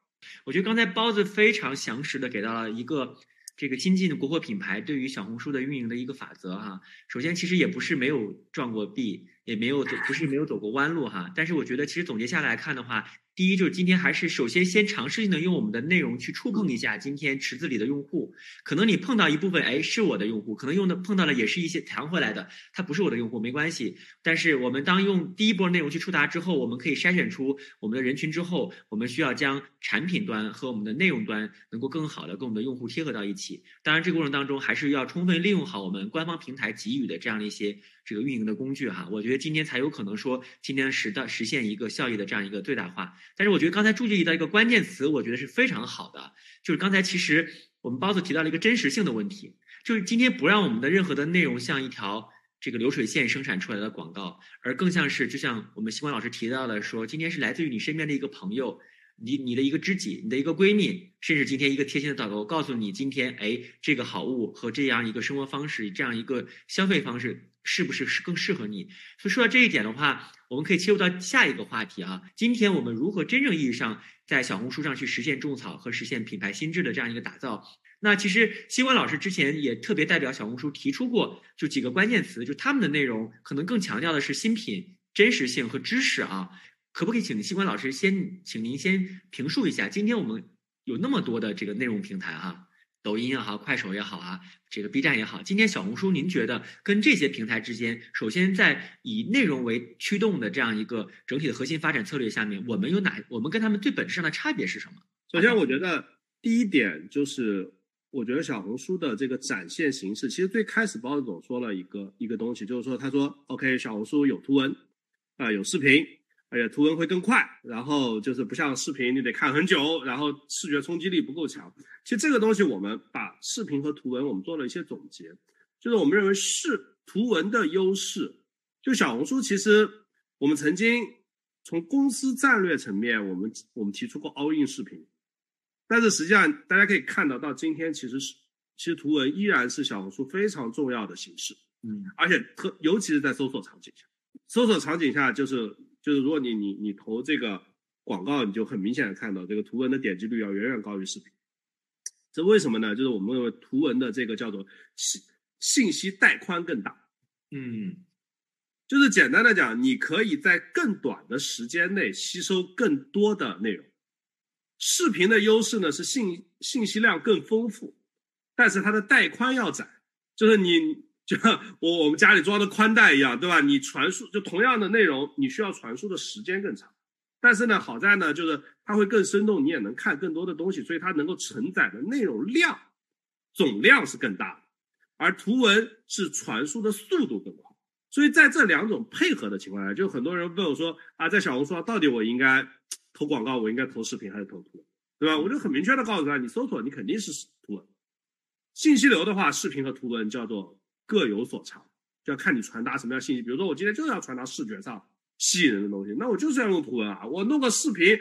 我觉得刚才包子非常详实的给到了一个这个新晋的国货品牌对于小红书的运营的一个法则哈。首先，其实也不是没有撞过壁，也没有走不是没有走过弯路哈。但是我觉得其实总结下来看的话。第一就是今天还是首先先尝试性的用我们的内容去触碰一下今天池子里的用户，可能你碰到一部分哎是我的用户，可能用的碰到了也是一些弹回来的，他不是我的用户没关系。但是我们当用第一波内容去触达之后，我们可以筛选出我们的人群之后，我们需要将产品端和我们的内容端能够更好的跟我们的用户贴合到一起。当然这个过程当中还是要充分利用好我们官方平台给予的这样的一些这个运营的工具哈。我觉得今天才有可能说今天实的实现一个效益的这样一个最大化。但是我觉得刚才朱姐提到一个关键词，我觉得是非常好的，就是刚才其实我们包子提到了一个真实性的问题，就是今天不让我们的任何的内容像一条这个流水线生产出来的广告，而更像是就像我们西关老师提到的说，今天是来自于你身边的一个朋友，你你的一个知己，你的一个闺蜜，甚至今天一个贴心的导购告诉你，今天哎这个好物和这样一个生活方式，这样一个消费方式。是不是是更适合你？所以说到这一点的话，我们可以切入到下一个话题啊。今天我们如何真正意义上在小红书上去实现种草和实现品牌心智的这样一个打造？那其实新冠老师之前也特别代表小红书提出过，就几个关键词，就他们的内容可能更强调的是新品、真实性和知识啊。可不可以请新冠老师先，请您先评述一下，今天我们有那么多的这个内容平台哈。抖音也好，快手也好啊，这个 B 站也好，今天小红书，您觉得跟这些平台之间，首先在以内容为驱动的这样一个整体的核心发展策略下面，我们有哪？我们跟他们最本质上的差别是什么？首先，我觉得第一点就是，我觉得小红书的这个展现形式，其实最开始包子总说了一个一个东西，就是说他说，OK，小红书有图文，啊，有视频。而且图文会更快，然后就是不像视频，你得看很久，然后视觉冲击力不够强。其实这个东西，我们把视频和图文我们做了一些总结，就是我们认为是图文的优势。就小红书，其实我们曾经从公司战略层面，我们我们提出过 all in 视频，但是实际上大家可以看到，到今天其实是其实图文依然是小红书非常重要的形式，嗯，而且特尤其是在搜索场景下，搜索场景下就是就是如果你你你投这个广告，你就很明显的看到这个图文的点击率要远远高于视频，这为什么呢？就是我们认为图文的这个叫做信信息带宽更大，嗯就是简单的讲，你可以在更短的时间内吸收更多的内容。视频的优势呢是信信息量更丰富，但是它的带宽要窄，就是你就像我我们家里装的宽带一样，对吧？你传输就同样的内容，你需要传输的时间更长。但是呢，好在呢，就是它会更生动，你也能看更多的东西，所以它能够承载的内容量总量是更大的，而图文是传输的速度更快。所以在这两种配合的情况下，就很多人问我说啊，在小红书上到底我应该投广告，我应该投视频还是投图文，对吧？我就很明确的告诉他，你搜索你肯定是图文，信息流的话，视频和图文叫做各有所长，就要看你传达什么样信息。比如说我今天就是要传达视觉上吸引人的东西，那我就是要用图文啊，我弄个视频，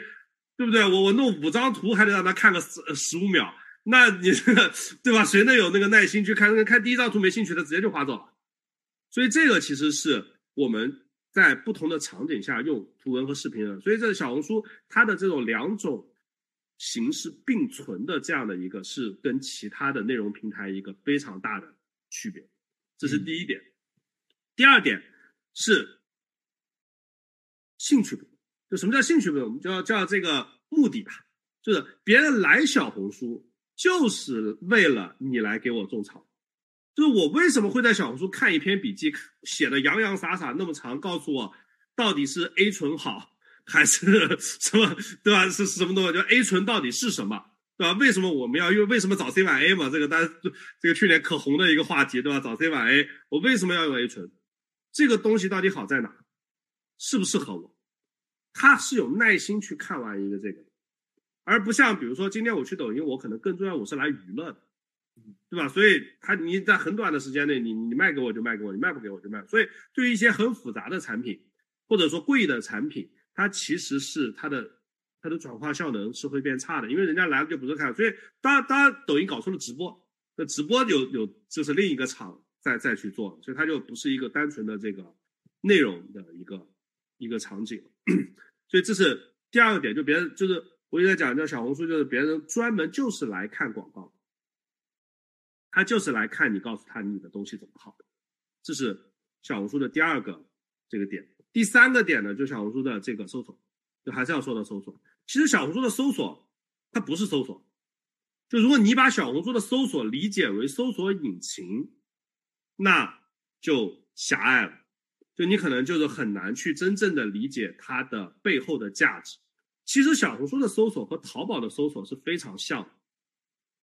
对不对？我我弄五张图还得让他看个十十五秒，那你这个对吧？谁能有那个耐心去看？看第一张图没兴趣的，直接就划走了。所以这个其实是我们在不同的场景下用图文和视频的。所以这小红书它的这种两种形式并存的这样的一个，是跟其他的内容平台一个非常大的区别。这是第一点。第二点是兴趣不同。就什么叫兴趣不同？我们叫叫这个目的吧，就是别人来小红书就是为了你来给我种草。就是我为什么会在小红书看一篇笔记，写的洋洋洒洒那么长，告诉我到底是 A 醇好还是 什么，对吧？是什么东西？就 A 醇到底是什么，对吧？为什么我们要用？为什么找 C 晚 A 嘛？这个大家这个去年可红的一个话题，对吧？找 C 晚 A，我为什么要用 A 醇？这个东西到底好在哪？适不适合我？他是有耐心去看完一个这个，而不像比如说今天我去抖音，我可能更重要，我是来娱乐的。对吧？所以他你在很短的时间内，你你卖给我就卖给我，你卖不给我就卖。所以对于一些很复杂的产品，或者说贵的产品，它其实是它的它的转化效能是会变差的，因为人家来了就不是看。所以当当抖音搞出了直播，那直播有有就是另一个厂再再去做，所以它就不是一个单纯的这个内容的一个一个场景。所以这是第二个点，就别人就是我一直在讲，叫小红书就是别人专门就是来看广告。他就是来看你，告诉他你的东西怎么好的，这是小红书的第二个这个点。第三个点呢，就小红书的这个搜索，就还是要说到搜索。其实小红书的搜索它不是搜索，就如果你把小红书的搜索理解为搜索引擎，那就狭隘了，就你可能就是很难去真正的理解它的背后的价值。其实小红书的搜索和淘宝的搜索是非常像的。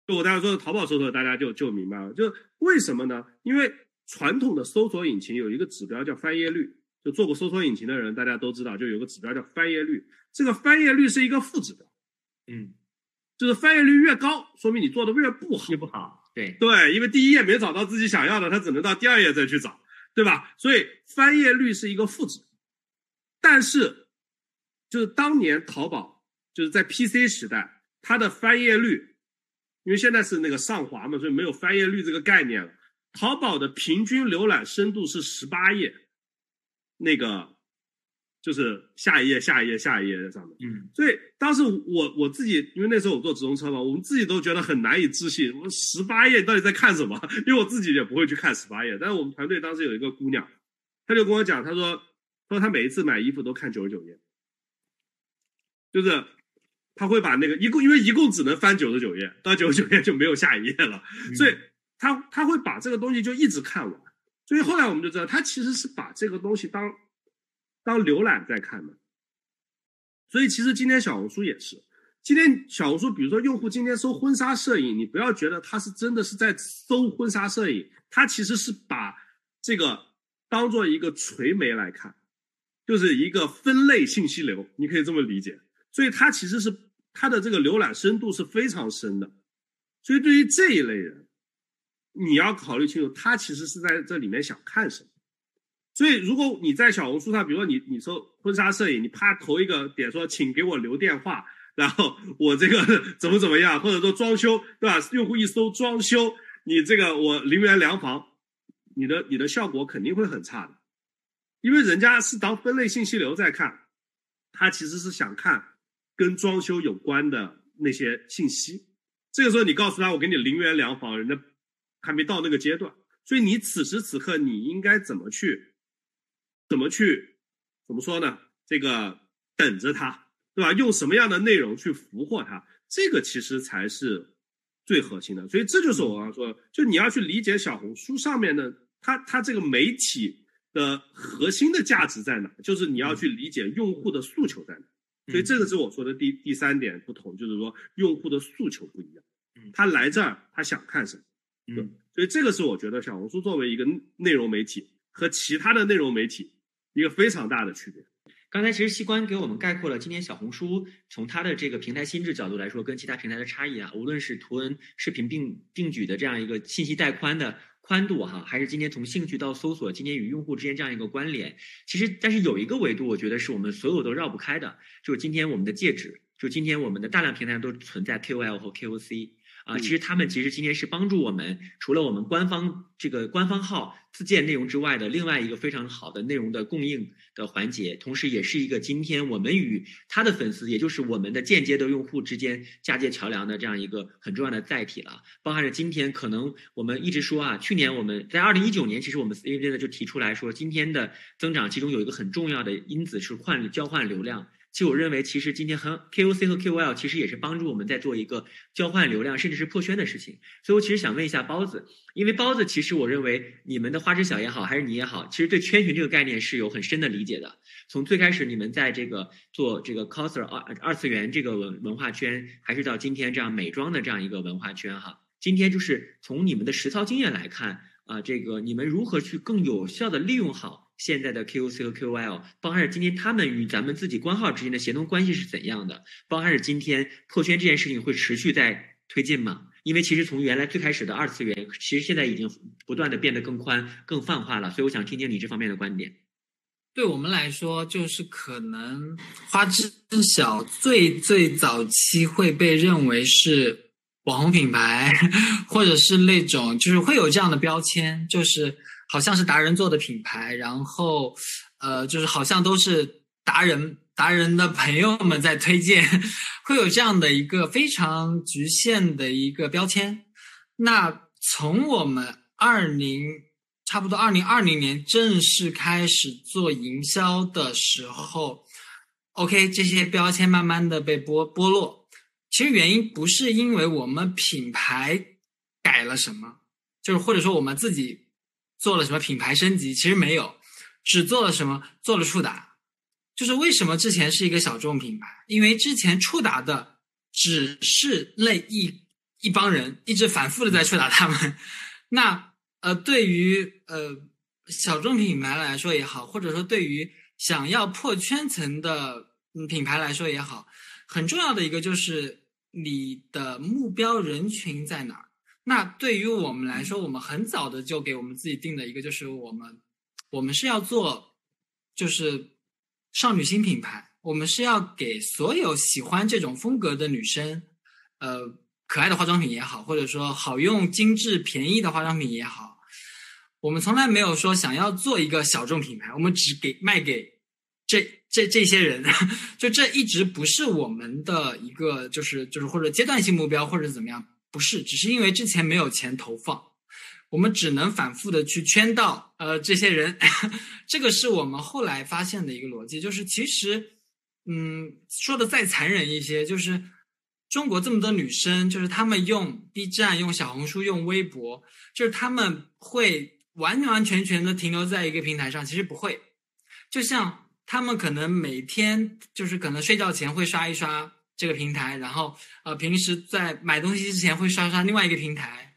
就我刚才说的淘宝搜索，大家就就明白了。就为什么呢？因为传统的搜索引擎有一个指标叫翻页率，就做过搜索引擎的人大家都知道，就有个指标叫翻页率。这个翻页率是一个负指标，嗯，就是翻页率越高，说明你做的越不好。越不好，对对，因为第一页没找到自己想要的，他只能到第二页再去找，对吧？所以翻页率是一个负值。但是，就是当年淘宝就是在 PC 时代，它的翻页率。因为现在是那个上滑嘛，所以没有翻页率这个概念了。淘宝的平均浏览深度是十八页，那个就是下一页、下一页、下一页在上面。嗯，所以当时我我自己，因为那时候我坐直通车嘛，我们自己都觉得很难以置信，我十八页到底在看什么？因为我自己也不会去看十八页。但是我们团队当时有一个姑娘，她就跟我讲，她说，她说她每一次买衣服都看九十九页，就是。他会把那个一共，因为一共只能翻九十九页，到九十九页就没有下一页了，所以他他会把这个东西就一直看完。所以后来我们就知道，他其实是把这个东西当当浏览在看的。所以其实今天小红书也是，今天小红书，比如说用户今天搜婚纱摄影，你不要觉得他是真的是在搜婚纱摄影，他其实是把这个当做一个垂媒来看，就是一个分类信息流，你可以这么理解。所以它其实是。它的这个浏览深度是非常深的，所以对于这一类人，你要考虑清楚，他其实是在这里面想看什么。所以如果你在小红书上，比如说你你说婚纱摄影，你啪投一个点说，请给我留电话，然后我这个 怎么怎么样，或者说装修，对吧？用户一搜装修，你这个我零元量房，你的你的效果肯定会很差的，因为人家是当分类信息流在看，他其实是想看跟装修有关的那些信息。这个时候你告诉他我给你零元量房，人家还没到那个阶段，所以你此时此刻你应该怎么去，怎么去，怎么说呢？这个等着他，对吧？用什么样的内容去俘获他？这个其实才是最核心的。所以这就是我刚刚说的，就你要去理解小红书上面的它它这个媒体的核心的价值在哪，就是你要去理解用户的诉求在哪。所以这个是我说的第第三点不同，就是说用户的诉求不一样。他来这儿他想看什么？对，所以这个是我觉得小红书作为一个内容媒体和其他的内容媒体一个非常大的区别。刚才其实西关给我们概括了今天小红书从它的这个平台心智角度来说，跟其他平台的差异啊，无论是图文、视频并并举的这样一个信息带宽的宽度哈，还是今天从兴趣到搜索，今天与用户之间这样一个关联，其实但是有一个维度，我觉得是我们所有都绕不开的，就是今天我们的介质，就今天我们的大量平台都存在 KOL 和 KOC。啊，其实他们其实今天是帮助我们，除了我们官方这个官方号自建内容之外的另外一个非常好的内容的供应的环节，同时也是一个今天我们与他的粉丝，也就是我们的间接的用户之间嫁接桥梁的这样一个很重要的载体了。包含着今天可能我们一直说啊，去年我们在二零一九年，其实我们 C V 呢就提出来说，今天的增长其中有一个很重要的因子是换交换流量。其实我认为，其实今天和 KOC 和 KOL 其实也是帮助我们在做一个交换流量，甚至是破圈的事情。所以我其实想问一下包子，因为包子其实我认为你们的花知晓也好，还是你也好，其实对圈群这个概念是有很深的理解的。从最开始你们在这个做这个 coser 二二次元这个文文化圈，还是到今天这样美妆的这样一个文化圈哈，今天就是从你们的实操经验来看啊，这个你们如何去更有效的利用好？现在的 QOC 和 QOL，包含着今天他们与咱们自己官号之间的协同关系是怎样的？包含着今天破圈这件事情会持续在推进吗？因为其实从原来最开始的二次元，其实现在已经不断的变得更宽、更泛化了。所以我想听听你这方面的观点。对我们来说，就是可能花知晓最最早期会被认为是网红品牌，或者是那种就是会有这样的标签，就是。好像是达人做的品牌，然后，呃，就是好像都是达人达人的朋友们在推荐，会有这样的一个非常局限的一个标签。那从我们二零差不多二零二零年正式开始做营销的时候，OK，这些标签慢慢的被剥剥落。其实原因不是因为我们品牌改了什么，就是或者说我们自己。做了什么品牌升级？其实没有，只做了什么？做了触达。就是为什么之前是一个小众品牌？因为之前触达的只是那一一帮人，一直反复的在触达他们。那呃，对于呃小众品牌来说也好，或者说对于想要破圈层的品牌来说也好，很重要的一个就是你的目标人群在哪儿。那对于我们来说，我们很早的就给我们自己定的一个，就是我们，我们是要做，就是少女心品牌，我们是要给所有喜欢这种风格的女生，呃，可爱的化妆品也好，或者说好用、精致、便宜的化妆品也好，我们从来没有说想要做一个小众品牌，我们只给卖给这这这些人，就这一直不是我们的一个，就是就是或者阶段性目标，或者怎么样。不是，只是因为之前没有钱投放，我们只能反复的去圈到呃这些人，这个是我们后来发现的一个逻辑，就是其实，嗯，说的再残忍一些，就是中国这么多女生，就是她们用 B 站、用小红书、用微博，就是她们会完完全全的停留在一个平台上，其实不会，就像她们可能每天就是可能睡觉前会刷一刷。这个平台，然后呃，平时在买东西之前会刷刷另外一个平台，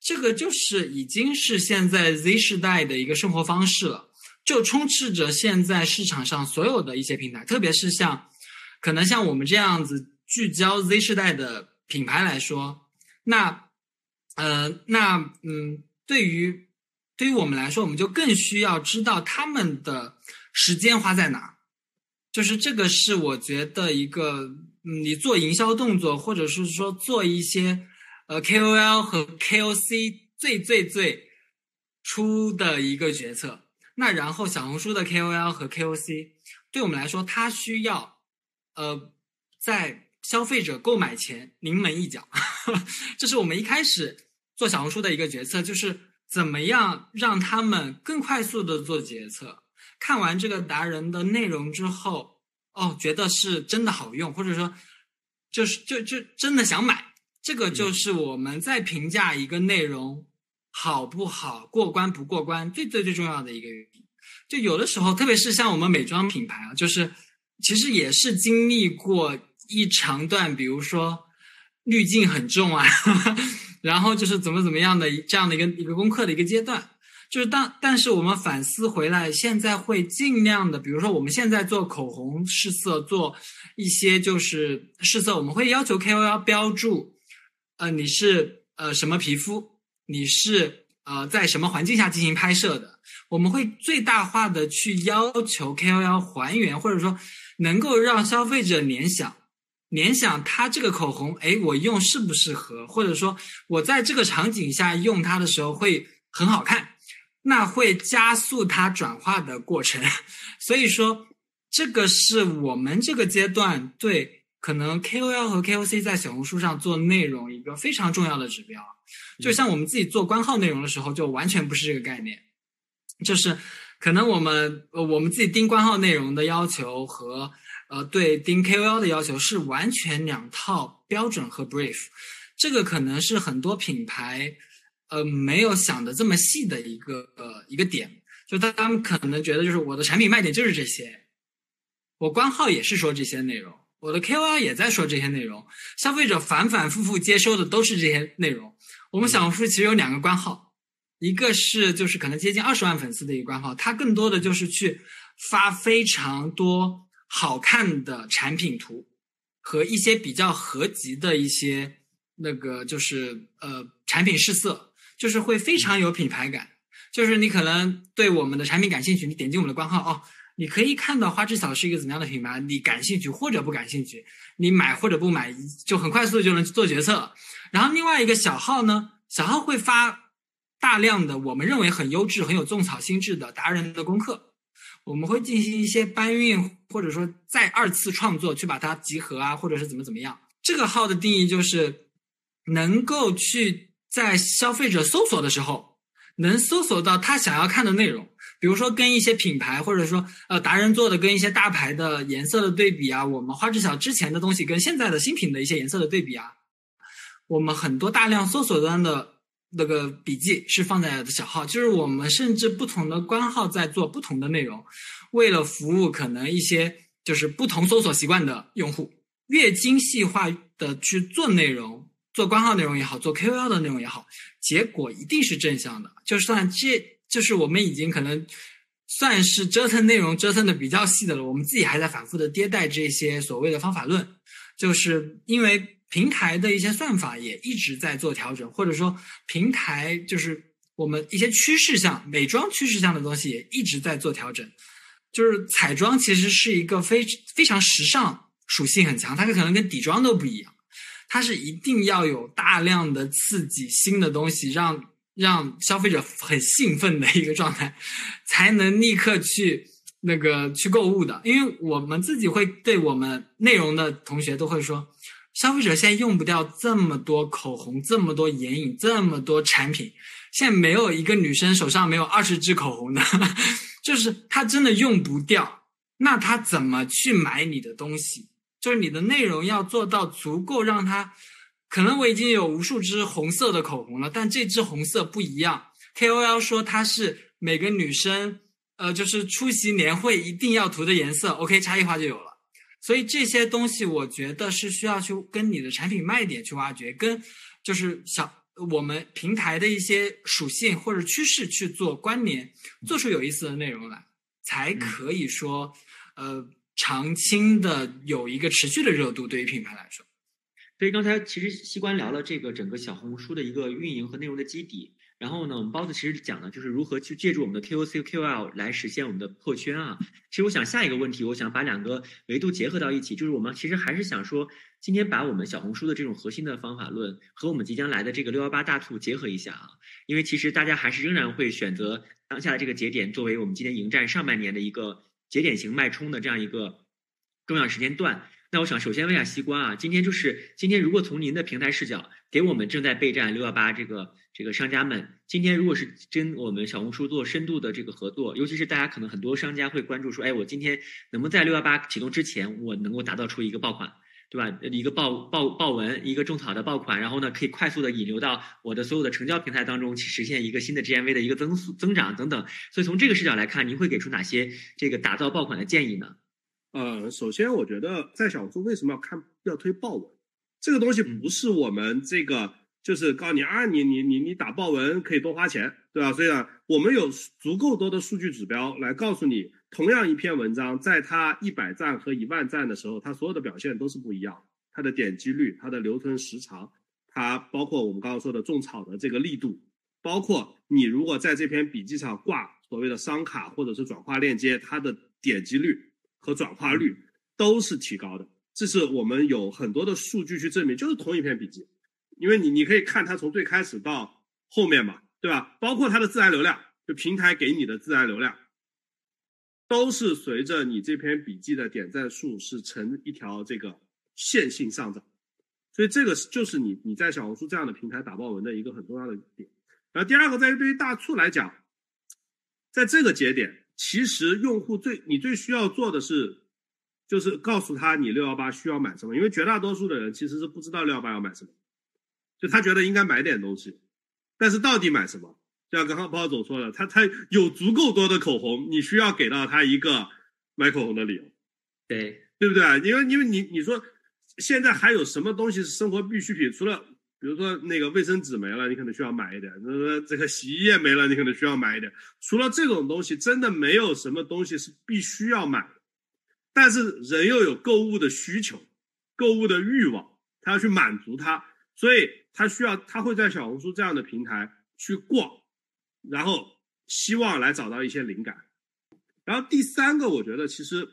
这个就是已经是现在 Z 世代的一个生活方式了，就充斥着现在市场上所有的一些平台，特别是像可能像我们这样子聚焦 Z 世代的品牌来说，那呃，那嗯，对于。对于我们来说，我们就更需要知道他们的时间花在哪。就是这个是我觉得一个，嗯，你做营销动作，或者是说做一些呃 KOL 和 KOC 最最最出的一个决策。那然后小红书的 KOL 和 KOC 对我们来说，它需要呃在消费者购买前临门一脚，这是我们一开始做小红书的一个决策，就是怎么样让他们更快速的做决策。看完这个达人的内容之后，哦，觉得是真的好用，或者说就是就就真的想买，这个就是我们在评价一个内容好不好、过关不过关最最最重要的一个原因。就有的时候，特别是像我们美妆品牌啊，就是其实也是经历过一长段，比如说滤镜很重啊，然后就是怎么怎么样的这样的一个一个功课的一个阶段。就是当，但是我们反思回来，现在会尽量的，比如说我们现在做口红试色，做一些就是试色，我们会要求 KOL 标注，呃，你是呃什么皮肤，你是呃在什么环境下进行拍摄的，我们会最大化的去要求 KOL 还原，或者说能够让消费者联想，联想它这个口红，哎，我用适不适合，或者说我在这个场景下用它的时候会很好看。那会加速它转化的过程，所以说这个是我们这个阶段对可能 KOL 和 KOC 在小红书上做内容一个非常重要的指标。就像我们自己做官号内容的时候，就完全不是这个概念。就是可能我们呃我们自己盯官号内容的要求和呃对盯 KOL 的要求是完全两套标准和 brief。这个可能是很多品牌。呃，没有想的这么细的一个呃一个点，就他们可能觉得就是我的产品卖点就是这些，我官号也是说这些内容，我的 KOL 也在说这些内容，消费者反反复复接收的都是这些内容。我们小红书其实有两个官号，一个是就是可能接近二十万粉丝的一个官号，它更多的就是去发非常多好看的产品图和一些比较合集的一些那个就是呃产品试色。就是会非常有品牌感，就是你可能对我们的产品感兴趣，你点击我们的官号哦，你可以看到花知晓是一个怎么样的品牌，你感兴趣或者不感兴趣，你买或者不买，就很快速就能做决策。然后另外一个小号呢，小号会发大量的我们认为很优质、很有种草心智的达人的功课，我们会进行一些搬运或者说再二次创作，去把它集合啊，或者是怎么怎么样。这个号的定义就是能够去。在消费者搜索的时候，能搜索到他想要看的内容，比如说跟一些品牌，或者说呃达人做的跟一些大牌的颜色的对比啊，我们花知晓之前的东西跟现在的新品的一些颜色的对比啊，我们很多大量搜索端的那个笔记是放在小号，就是我们甚至不同的官号在做不同的内容，为了服务可能一些就是不同搜索习惯的用户，越精细化的去做内容。做官号内容也好，做 KOL 的内容也好，结果一定是正向的。就算这就是我们已经可能算是折腾内容折腾的比较细的了，我们自己还在反复的迭代这些所谓的方法论，就是因为平台的一些算法也一直在做调整，或者说平台就是我们一些趋势项、美妆趋势项的东西也一直在做调整。就是彩妆其实是一个非非常时尚属性很强，它可能跟底妆都不一样。它是一定要有大量的刺激新的东西，让让消费者很兴奋的一个状态，才能立刻去那个去购物的。因为我们自己会对我们内容的同学都会说，消费者现在用不掉这么多口红，这么多眼影，这么多产品，现在没有一个女生手上没有二十支口红的，就是她真的用不掉，那她怎么去买你的东西？就是你的内容要做到足够让它，可能我已经有无数支红色的口红了，但这支红色不一样。KOL 说它是每个女生，呃，就是出席年会一定要涂的颜色。OK，差异化就有了。所以这些东西我觉得是需要去跟你的产品卖点去挖掘，跟就是小我们平台的一些属性或者趋势去做关联，做出有意思的内容来，才可以说，呃。长青的有一个持续的热度，对于品牌来说。所以刚才其实西关聊了这个整个小红书的一个运营和内容的基底，然后呢，我们包子其实讲的就是如何去借助我们的 KOC、KOL 来实现我们的破圈啊。其实我想下一个问题，我想把两个维度结合到一起，就是我们其实还是想说，今天把我们小红书的这种核心的方法论和我们即将来的这个六幺八大促结合一下啊。因为其实大家还是仍然会选择当下的这个节点作为我们今天迎战上半年的一个节点型脉冲的这样一个重要时间段。那我想首先问一下西瓜啊，今天就是今天如果从您的平台视角给我们正在备战六幺八这个。这个商家们，今天如果是跟我们小红书做深度的这个合作，尤其是大家可能很多商家会关注说，哎，我今天能不能在六幺八启动之前，我能够打造出一个爆款，对吧？一个爆爆爆文，一个种草的爆款，然后呢，可以快速的引流到我的所有的成交平台当中去实现一个新的 GMV 的一个增速增长等等。所以从这个视角来看，您会给出哪些这个打造爆款的建议呢？呃，首先我觉得在小红书为什么要看要推爆文，这个东西不是我们这个。就是告诉你啊，你你你你打爆文可以多花钱，对吧？所以呢，我们有足够多的数据指标来告诉你，同样一篇文章，在它一百赞和一万赞的时候，它所有的表现都是不一样。它的点击率、它的留存时长、它包括我们刚刚说的种草的这个力度，包括你如果在这篇笔记上挂所谓的商卡或者是转化链接，它的点击率和转化率都是提高的。这是我们有很多的数据去证明，就是同一篇笔记。因为你你可以看它从最开始到后面嘛，对吧？包括它的自然流量，就平台给你的自然流量，都是随着你这篇笔记的点赞数是呈一条这个线性上涨，所以这个就是你你在小红书这样的平台打爆文的一个很重要的点。然后第二个在于对于大促来讲，在这个节点，其实用户最你最需要做的是，就是告诉他你六幺八需要买什么，因为绝大多数的人其实是不知道六幺八要买什么。就他觉得应该买点东西，但是到底买什么？就像刚刚包总说的，他他有足够多的口红，你需要给到他一个买口红的理由，对对不对？因为因为你你说现在还有什么东西是生活必需品？除了比如说那个卫生纸没了，你可能需要买一点；那这个洗衣液没了，你可能需要买一点。除了这种东西，真的没有什么东西是必须要买。但是人又有购物的需求，购物的欲望，他要去满足他，所以。他需要，他会在小红书这样的平台去逛，然后希望来找到一些灵感。然后第三个，我觉得其实，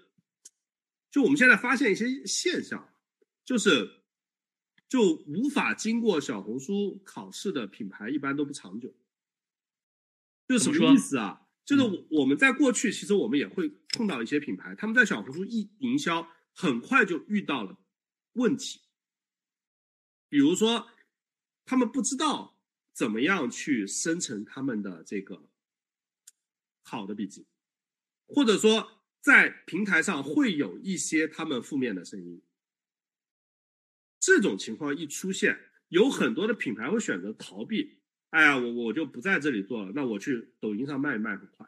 就我们现在发现一些现象，就是就无法经过小红书考试的品牌，一般都不长久。就什么意思啊？就是我们在过去，其实我们也会碰到一些品牌，他们在小红书一营销，很快就遇到了问题，比如说。他们不知道怎么样去生成他们的这个好的笔记，或者说在平台上会有一些他们负面的声音。这种情况一出现，有很多的品牌会选择逃避。哎呀，我我就不在这里做了，那我去抖音上卖一卖很快。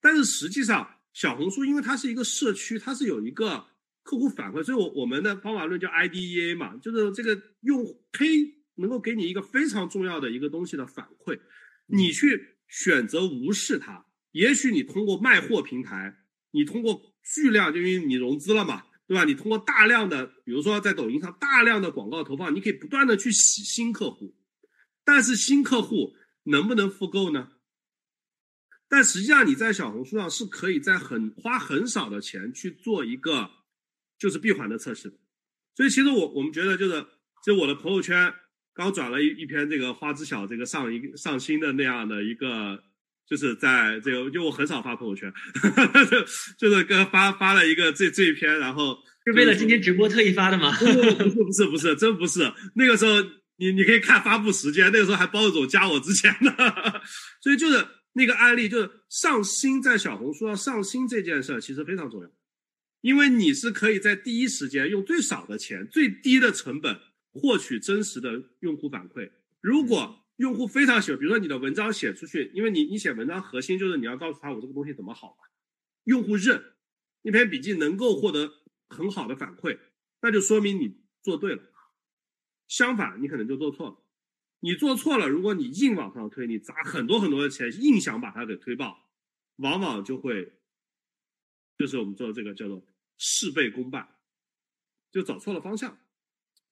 但是实际上，小红书因为它是一个社区，它是有一个客户反馈，所以我我们的方法论叫 IDEA 嘛，就是这个用 K。能够给你一个非常重要的一个东西的反馈，你去选择无视它。也许你通过卖货平台，你通过巨量，就因为你融资了嘛，对吧？你通过大量的，比如说在抖音上大量的广告投放，你可以不断的去洗新客户。但是新客户能不能复购呢？但实际上你在小红书上是可以在很花很少的钱去做一个就是闭环的测试的。所以其实我我们觉得就是就我的朋友圈。刚转了一一篇这个花知晓这个上一上新的那样的一个，就是在这个，因为我很少发朋友圈，就是跟发发了一个这这一篇，然后是为了今天直播特意发的吗？不是不是不是，真不是。那个时候你你可以看发布时间，那个时候还包总加我之前呢，所以就是那个案例，就是上新在小红书上上新这件事其实非常重要，因为你是可以在第一时间用最少的钱、最低的成本。获取真实的用户反馈。如果用户非常喜欢，比如说你的文章写出去，因为你你写文章核心就是你要告诉他我这个东西怎么好嘛，用户认，那篇笔记能够获得很好的反馈，那就说明你做对了。相反，你可能就做错了。你做错了，如果你硬往上推，你砸很多很多的钱，硬想把它给推爆，往往就会，就是我们做的这个叫做事倍功半，就找错了方向。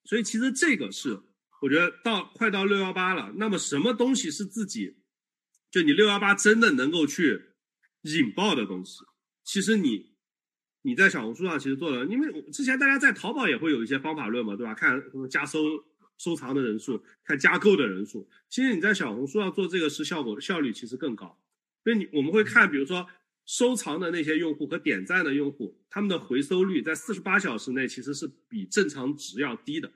所以其实这个是，我觉得到快到六幺八了，那么什么东西是自己就你六幺八真的能够去引爆的东西，其实你你在小红书上其实做了，因为之前大家在淘宝也会有一些方法论嘛，对吧？看什么加收收藏的人数，看加购的人数，其实你在小红书上做这个是效果效率其实更高，所以你我们会看，比如说。收藏的那些用户和点赞的用户，他们的回收率在四十八小时内其实是比正常值要低的，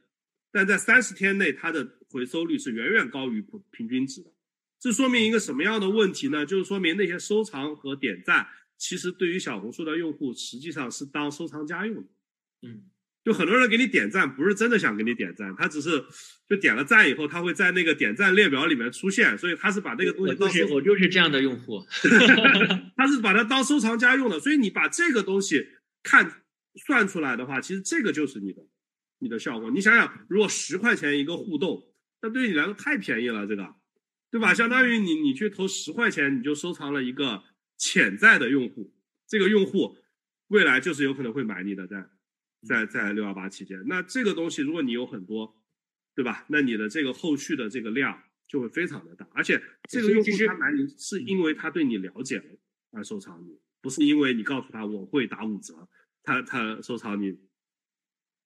但在三十天内，它的回收率是远远高于平平均值的。这说明一个什么样的问题呢？就是说明那些收藏和点赞，其实对于小红书的用户实际上是当收藏家用的。嗯。就很多人给你点赞，不是真的想给你点赞，他只是就点了赞以后，他会在那个点赞列表里面出现，所以他是把那个东西当我就是我就是这样的用户 他是把它当收藏家用的，所以你把这个东西看算出来的话，其实这个就是你的你的效果。你想想，如果十块钱一个互动，那对你来说太便宜了，这个对吧？相当于你你去投十块钱，你就收藏了一个潜在的用户，这个用户未来就是有可能会买你的在。在在六幺八期间，那这个东西如果你有很多，对吧？那你的这个后续的这个量就会非常的大，而且这个用户他买你是因为他对你了解了而收藏你，不是因为你告诉他我会打五折，他他收藏你。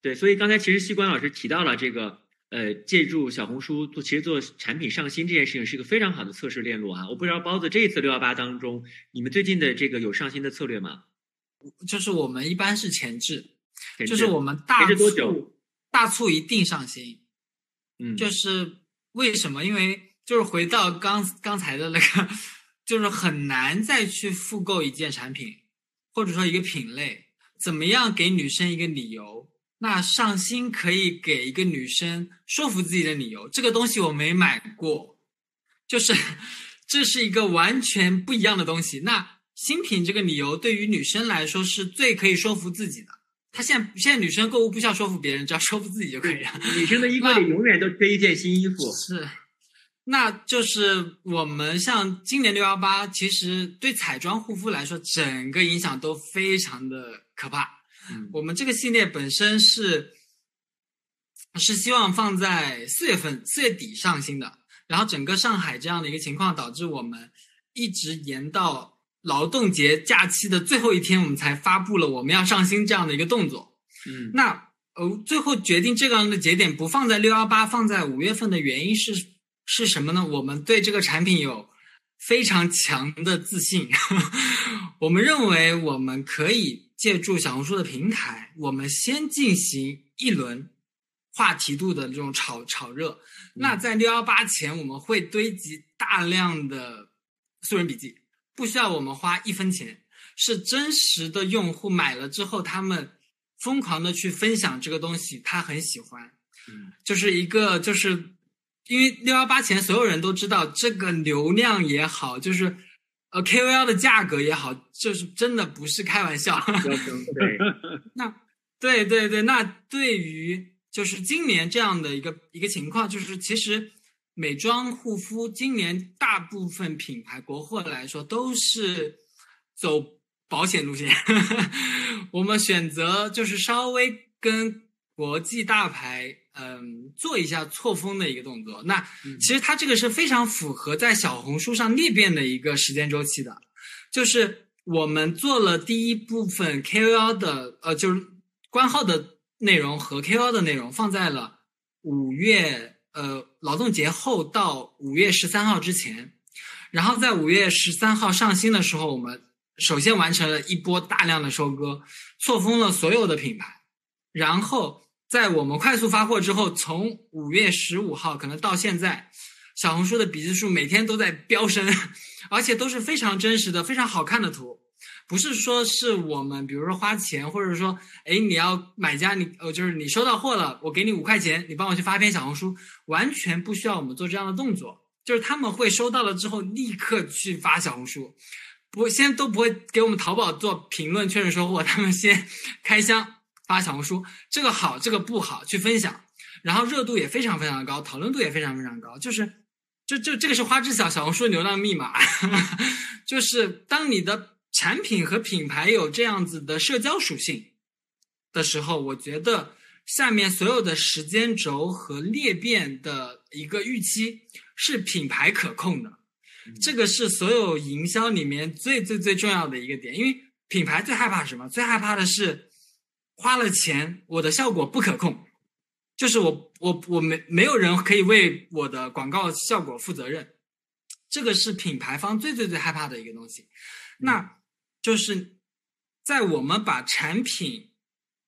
对，所以刚才其实西关老师提到了这个，呃，借助小红书做，其实做产品上新这件事情是一个非常好的测试链路啊。我不知道包子这一次六幺八当中，你们最近的这个有上新的策略吗？就是我们一般是前置。就是我们大促，大促一定上新，嗯，就是为什么？因为就是回到刚刚才的那个，就是很难再去复购一件产品，或者说一个品类，怎么样给女生一个理由？那上新可以给一个女生说服自己的理由。这个东西我没买过，就是这是一个完全不一样的东西。那新品这个理由对于女生来说是最可以说服自己的。他现在现在女生购物不需要说服别人，只要说服自己就可以了。女生的衣柜里永远都缺一件新衣服。是，那就是我们像今年六幺八，其实对彩妆护肤来说，整个影响都非常的可怕。嗯，我们这个系列本身是是希望放在四月份四月底上新的，然后整个上海这样的一个情况，导致我们一直延到。劳动节假期的最后一天，我们才发布了我们要上新这样的一个动作。嗯，那呃，最后决定这样的节点不放在六幺八，放在五月份的原因是是什么呢？我们对这个产品有非常强的自信，我们认为我们可以借助小红书的平台，我们先进行一轮话题度的这种炒炒热。那在六幺八前，我们会堆积大量的素人笔记。不需要我们花一分钱，是真实的用户买了之后，他们疯狂的去分享这个东西，他很喜欢，嗯，就是一个就是因为六幺八前所有人都知道这个流量也好，就是呃 KOL 的价格也好，就是真的不是开玩笑。对，那对对对，那对于就是今年这样的一个一个情况，就是其实。美妆护肤今年大部分品牌国货来说都是走保险路线，我们选择就是稍微跟国际大牌嗯做一下错峰的一个动作。那其实它这个是非常符合在小红书上裂变的一个时间周期的，就是我们做了第一部分 KOL 的呃就是官号的内容和 KOL 的内容放在了五月。呃，劳动节后到五月十三号之前，然后在五月十三号上新的时候，我们首先完成了一波大量的收割，错峰了所有的品牌。然后在我们快速发货之后，从五月十五号可能到现在，小红书的笔记数每天都在飙升，而且都是非常真实的、非常好看的图。不是说是我们，比如说花钱，或者说，哎，你要买家，你呃，就是你收到货了，我给你五块钱，你帮我去发篇小红书，完全不需要我们做这样的动作，就是他们会收到了之后立刻去发小红书，不，先都不会给我们淘宝做评论确认收货，他们先 开箱发小红书，这个好，这个不好，去分享，然后热度也非常非常的高，讨论度也非常非常高，就是，就就这个是花知晓小红书流量密码，就是当你的。产品和品牌有这样子的社交属性的时候，我觉得下面所有的时间轴和裂变的一个预期是品牌可控的。这个是所有营销里面最最最重要的一个点，因为品牌最害怕什么？最害怕的是花了钱，我的效果不可控，就是我我我没没有人可以为我的广告效果负责任，这个是品牌方最最最害怕的一个东西。那就是在我们把产品，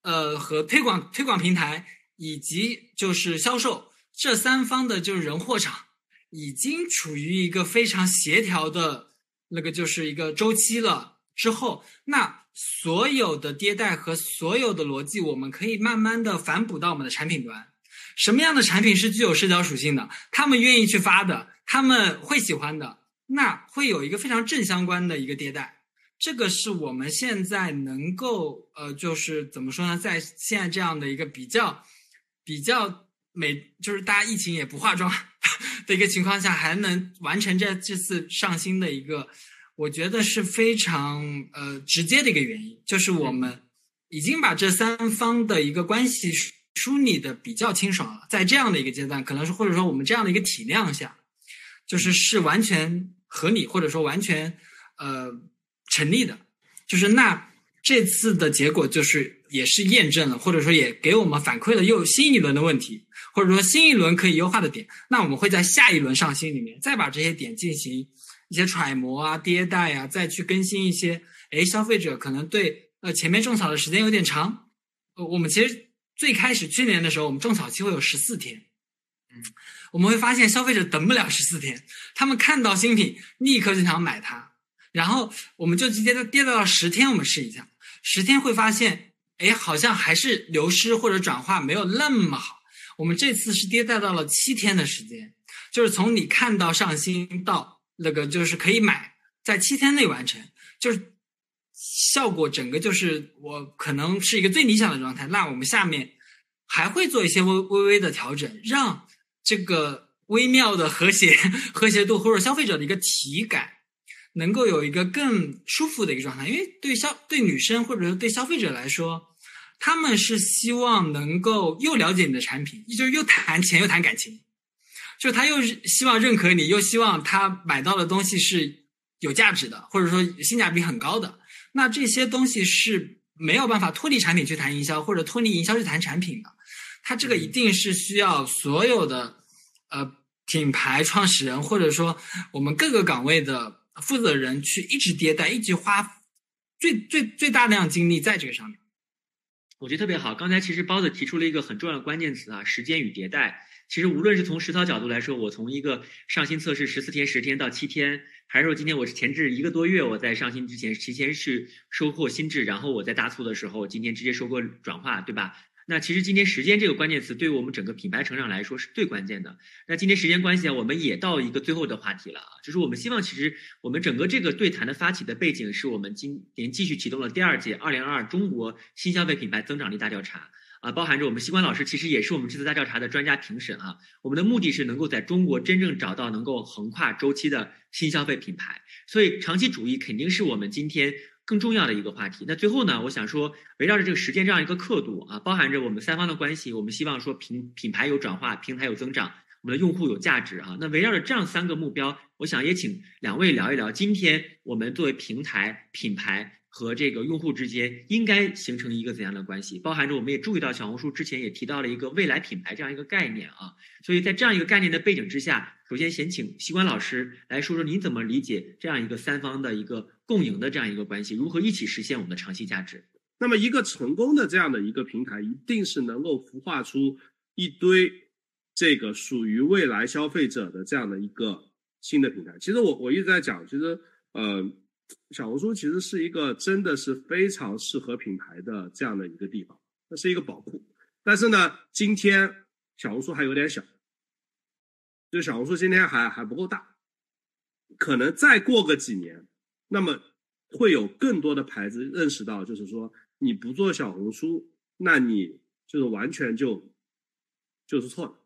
呃和推广推广平台以及就是销售这三方的就是人货场。已经处于一个非常协调的那个就是一个周期了之后，那所有的迭代和所有的逻辑，我们可以慢慢的反哺到我们的产品端。什么样的产品是具有社交属性的？他们愿意去发的，他们会喜欢的，那会有一个非常正相关的一个迭代。这个是我们现在能够呃，就是怎么说呢，在现在这样的一个比较比较。每就是大家疫情也不化妆的一个情况下，还能完成这这次上新的一个，我觉得是非常呃直接的一个原因，就是我们已经把这三方的一个关系梳理的比较清爽了。在这样的一个阶段，可能是或者说我们这样的一个体量下，就是是完全合理或者说完全呃成立的。就是那这次的结果就是也是验证了，或者说也给我们反馈了又新一轮的问题。或者说新一轮可以优化的点，那我们会在下一轮上新里面再把这些点进行一些揣摩啊、迭代啊，再去更新一些。哎，消费者可能对呃前面种草的时间有点长，呃，我们其实最开始去年的时候，我们种草期会有十四天，嗯，我们会发现消费者等不了十四天，他们看到新品立刻就想买它，然后我们就直接跌到了十天，我们试一下，十天会发现，哎，好像还是流失或者转化没有那么好。我们这次是跌在到了七天的时间，就是从你看到上新到那个就是可以买，在七天内完成，就是效果整个就是我可能是一个最理想的状态。那我们下面还会做一些微微微的调整，让这个微妙的和谐 和谐度或者消费者的一个体感能够有一个更舒服的一个状态。因为对消对女生或者说对消费者来说。他们是希望能够又了解你的产品，就是又谈钱又谈感情，就是他又希望认可你，又希望他买到的东西是有价值的，或者说性价比很高的。那这些东西是没有办法脱离产品去谈营销，或者脱离营销去谈产品的。他这个一定是需要所有的呃品牌创始人，或者说我们各个岗位的负责人去一直迭代，一直花最最最大量精力在这个上面。我觉得特别好。刚才其实包子提出了一个很重要的关键词啊，时间与迭代。其实无论是从实操角度来说，我从一个上新测试十四天、十天到七天，还是说今天我是前置一个多月，我在上新之前提前去收获心智，然后我在大促的时候，今天直接收获转化，对吧？那其实今天时间这个关键词对于我们整个品牌成长来说是最关键的。那今天时间关系啊，我们也到一个最后的话题了啊，就是我们希望其实我们整个这个对谈的发起的背景是我们今年继续启动了第二届二零二二中国新消费品牌增长力大调查啊，包含着我们西关老师其实也是我们这次大调查的专家评审啊。我们的目的是能够在中国真正找到能够横跨周期的新消费品牌，所以长期主义肯定是我们今天。更重要的一个话题。那最后呢，我想说，围绕着这个时间这样一个刻度啊，包含着我们三方的关系，我们希望说品品牌有转化，平台有增长，我们的用户有价值啊。那围绕着这样三个目标，我想也请两位聊一聊，今天我们作为平台、品牌和这个用户之间应该形成一个怎样的关系？包含着我们也注意到小红书之前也提到了一个未来品牌这样一个概念啊。所以在这样一个概念的背景之下，首先先请西关老师来说说您怎么理解这样一个三方的一个。共赢的这样一个关系，如何一起实现我们的长期价值？那么，一个成功的这样的一个平台，一定是能够孵化出一堆这个属于未来消费者的这样的一个新的平台。其实我我一直在讲，其实呃，小红书其实是一个真的是非常适合品牌的这样的一个地方，那是一个宝库。但是呢，今天小红书还有点小，就小红书今天还还不够大，可能再过个几年。那么会有更多的牌子认识到，就是说你不做小红书，那你就是完全就就是错了。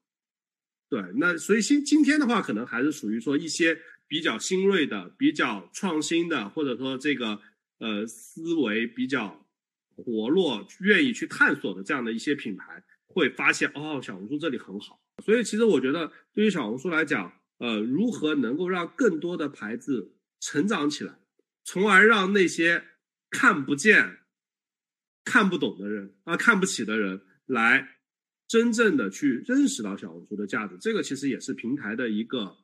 对，那所以今今天的话，可能还是属于说一些比较新锐的、比较创新的，或者说这个呃思维比较活络、愿意去探索的这样的一些品牌，会发现哦，小红书这里很好。所以其实我觉得，对于小红书来讲，呃，如何能够让更多的牌子成长起来，从而让那些看不见、看不懂的人啊、看不起的人来真正的去认识到小红书的价值。这个其实也是平台的一个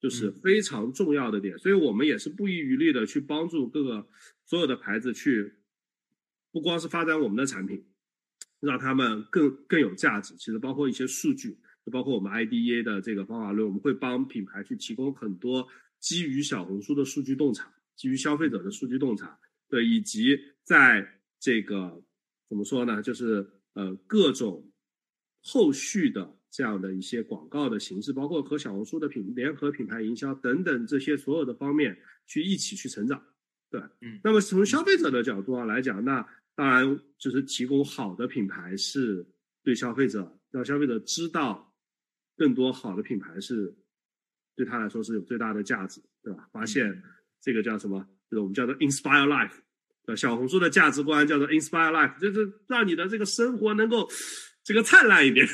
就是非常重要的点，所以我们也是不遗余力的去帮助各个所有的牌子去，不光是发展我们的产品，让他们更更有价值。其实包括一些数据。就包括我们 IDEA 的这个方法论，我们会帮品牌去提供很多基于小红书的数据洞察，基于消费者的数据洞察，对，以及在这个怎么说呢，就是呃各种后续的这样的一些广告的形式，包括和小红书的品联合品牌营销等等这些所有的方面去一起去成长，对，嗯，那么从消费者的角度上来讲，那当然就是提供好的品牌是对消费者让消费者知道。更多好的品牌是对他来说是有最大的价值，对吧？发现这个叫什么？就是我们叫做 inspire life，呃，小红书的价值观叫做 inspire life，就是让你的这个生活能够这个灿烂一点，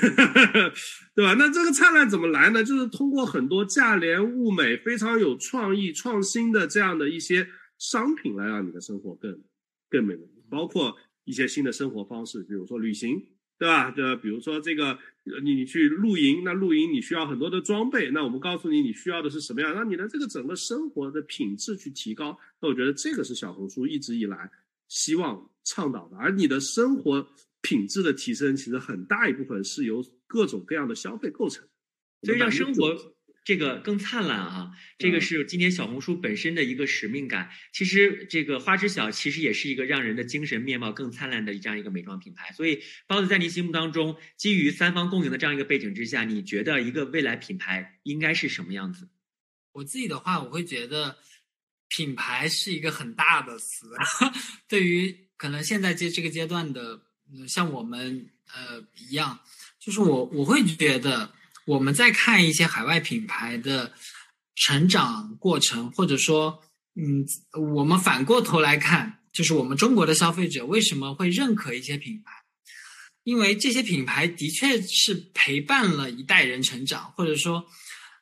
对吧？那这个灿烂怎么来呢？就是通过很多价廉物美、非常有创意、创新的这样的一些商品来让你的生活更更美，包括一些新的生活方式，比如说旅行。对吧？就比如说这个，你你去露营，那露营你需要很多的装备，那我们告诉你你需要的是什么样，让你的这个整个生活的品质去提高。那我觉得这个是小红书一直以来希望倡导的，而你的生活品质的提升，其实很大一部分是由各种各样的消费构成，所以让生活。这个更灿烂啊！这个是今天小红书本身的一个使命感。其实这个花知晓其实也是一个让人的精神面貌更灿烂的这样一个美妆品牌。所以包子在您心目当中，基于三方共赢的这样一个背景之下，你觉得一个未来品牌应该是什么样子？我自己的话，我会觉得品牌是一个很大的词。对于可能现在这这个阶段的，像我们呃一样，就是我我会觉得。我们在看一些海外品牌的成长过程，或者说，嗯，我们反过头来看，就是我们中国的消费者为什么会认可一些品牌？因为这些品牌的确是陪伴了一代人成长，或者说，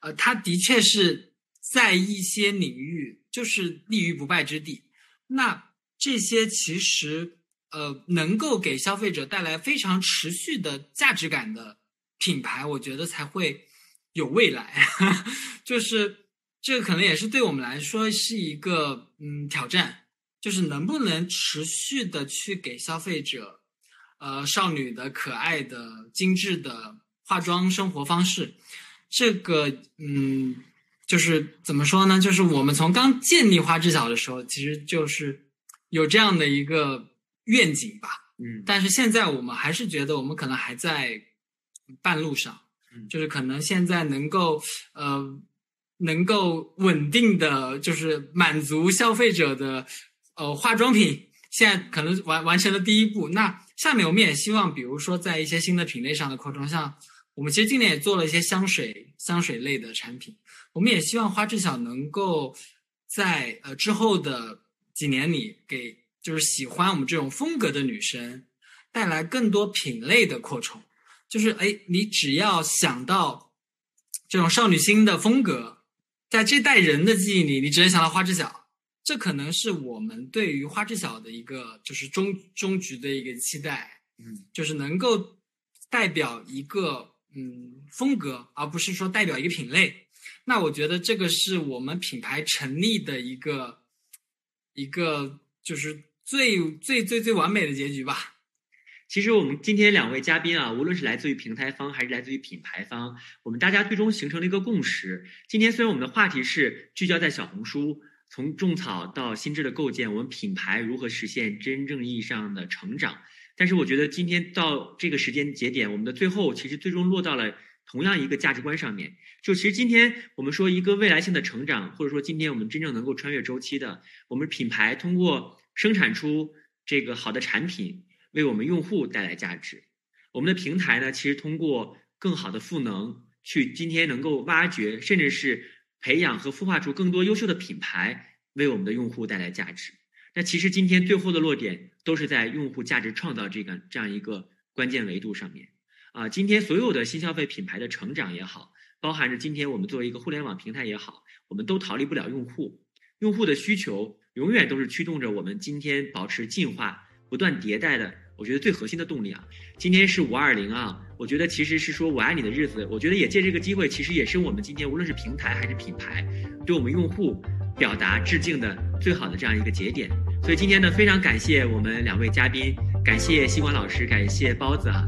呃，它的确是在一些领域就是立于不败之地。那这些其实，呃，能够给消费者带来非常持续的价值感的。品牌我觉得才会有未来，就是这个可能也是对我们来说是一个嗯挑战，就是能不能持续的去给消费者，呃少女的可爱的精致的化妆生活方式，这个嗯就是怎么说呢？就是我们从刚建立花知晓的时候，其实就是有这样的一个愿景吧，嗯，但是现在我们还是觉得我们可能还在。半路上，嗯就是可能现在能够呃，能够稳定的就是满足消费者的呃化妆品，现在可能完完成了第一步。那下面我们也希望，比如说在一些新的品类上的扩充，像我们其实今年也做了一些香水香水类的产品，我们也希望花知晓能够在呃之后的几年里，给就是喜欢我们这种风格的女生带来更多品类的扩充。就是哎，你只要想到这种少女心的风格，在这代人的记忆里，你只能想到花知晓。这可能是我们对于花知晓的一个就是终终局的一个期待，嗯，就是能够代表一个嗯风格，而不是说代表一个品类。那我觉得这个是我们品牌成立的一个一个就是最最最最完美的结局吧。其实我们今天两位嘉宾啊，无论是来自于平台方还是来自于品牌方，我们大家最终形成了一个共识。今天虽然我们的话题是聚焦在小红书，从种草到心智的构建，我们品牌如何实现真正意义上的成长，但是我觉得今天到这个时间节点，我们的最后其实最终落到了同样一个价值观上面。就其实今天我们说一个未来性的成长，或者说今天我们真正能够穿越周期的，我们品牌通过生产出这个好的产品。为我们用户带来价值，我们的平台呢，其实通过更好的赋能，去今天能够挖掘，甚至是培养和孵化出更多优秀的品牌，为我们的用户带来价值。那其实今天最后的落点都是在用户价值创造这个这样一个关键维度上面。啊，今天所有的新消费品牌的成长也好，包含着今天我们作为一个互联网平台也好，我们都逃离不了用户。用户的需求永远都是驱动着我们今天保持进化、不断迭代的，我觉得最核心的动力啊。今天是五二零啊，我觉得其实是说我爱你的日子，我觉得也借这个机会，其实也是我们今天无论是平台还是品牌，对我们用户表达致敬的最好的这样一个节点。所以今天呢，非常感谢我们两位嘉宾，感谢西瓜老师，感谢包子啊。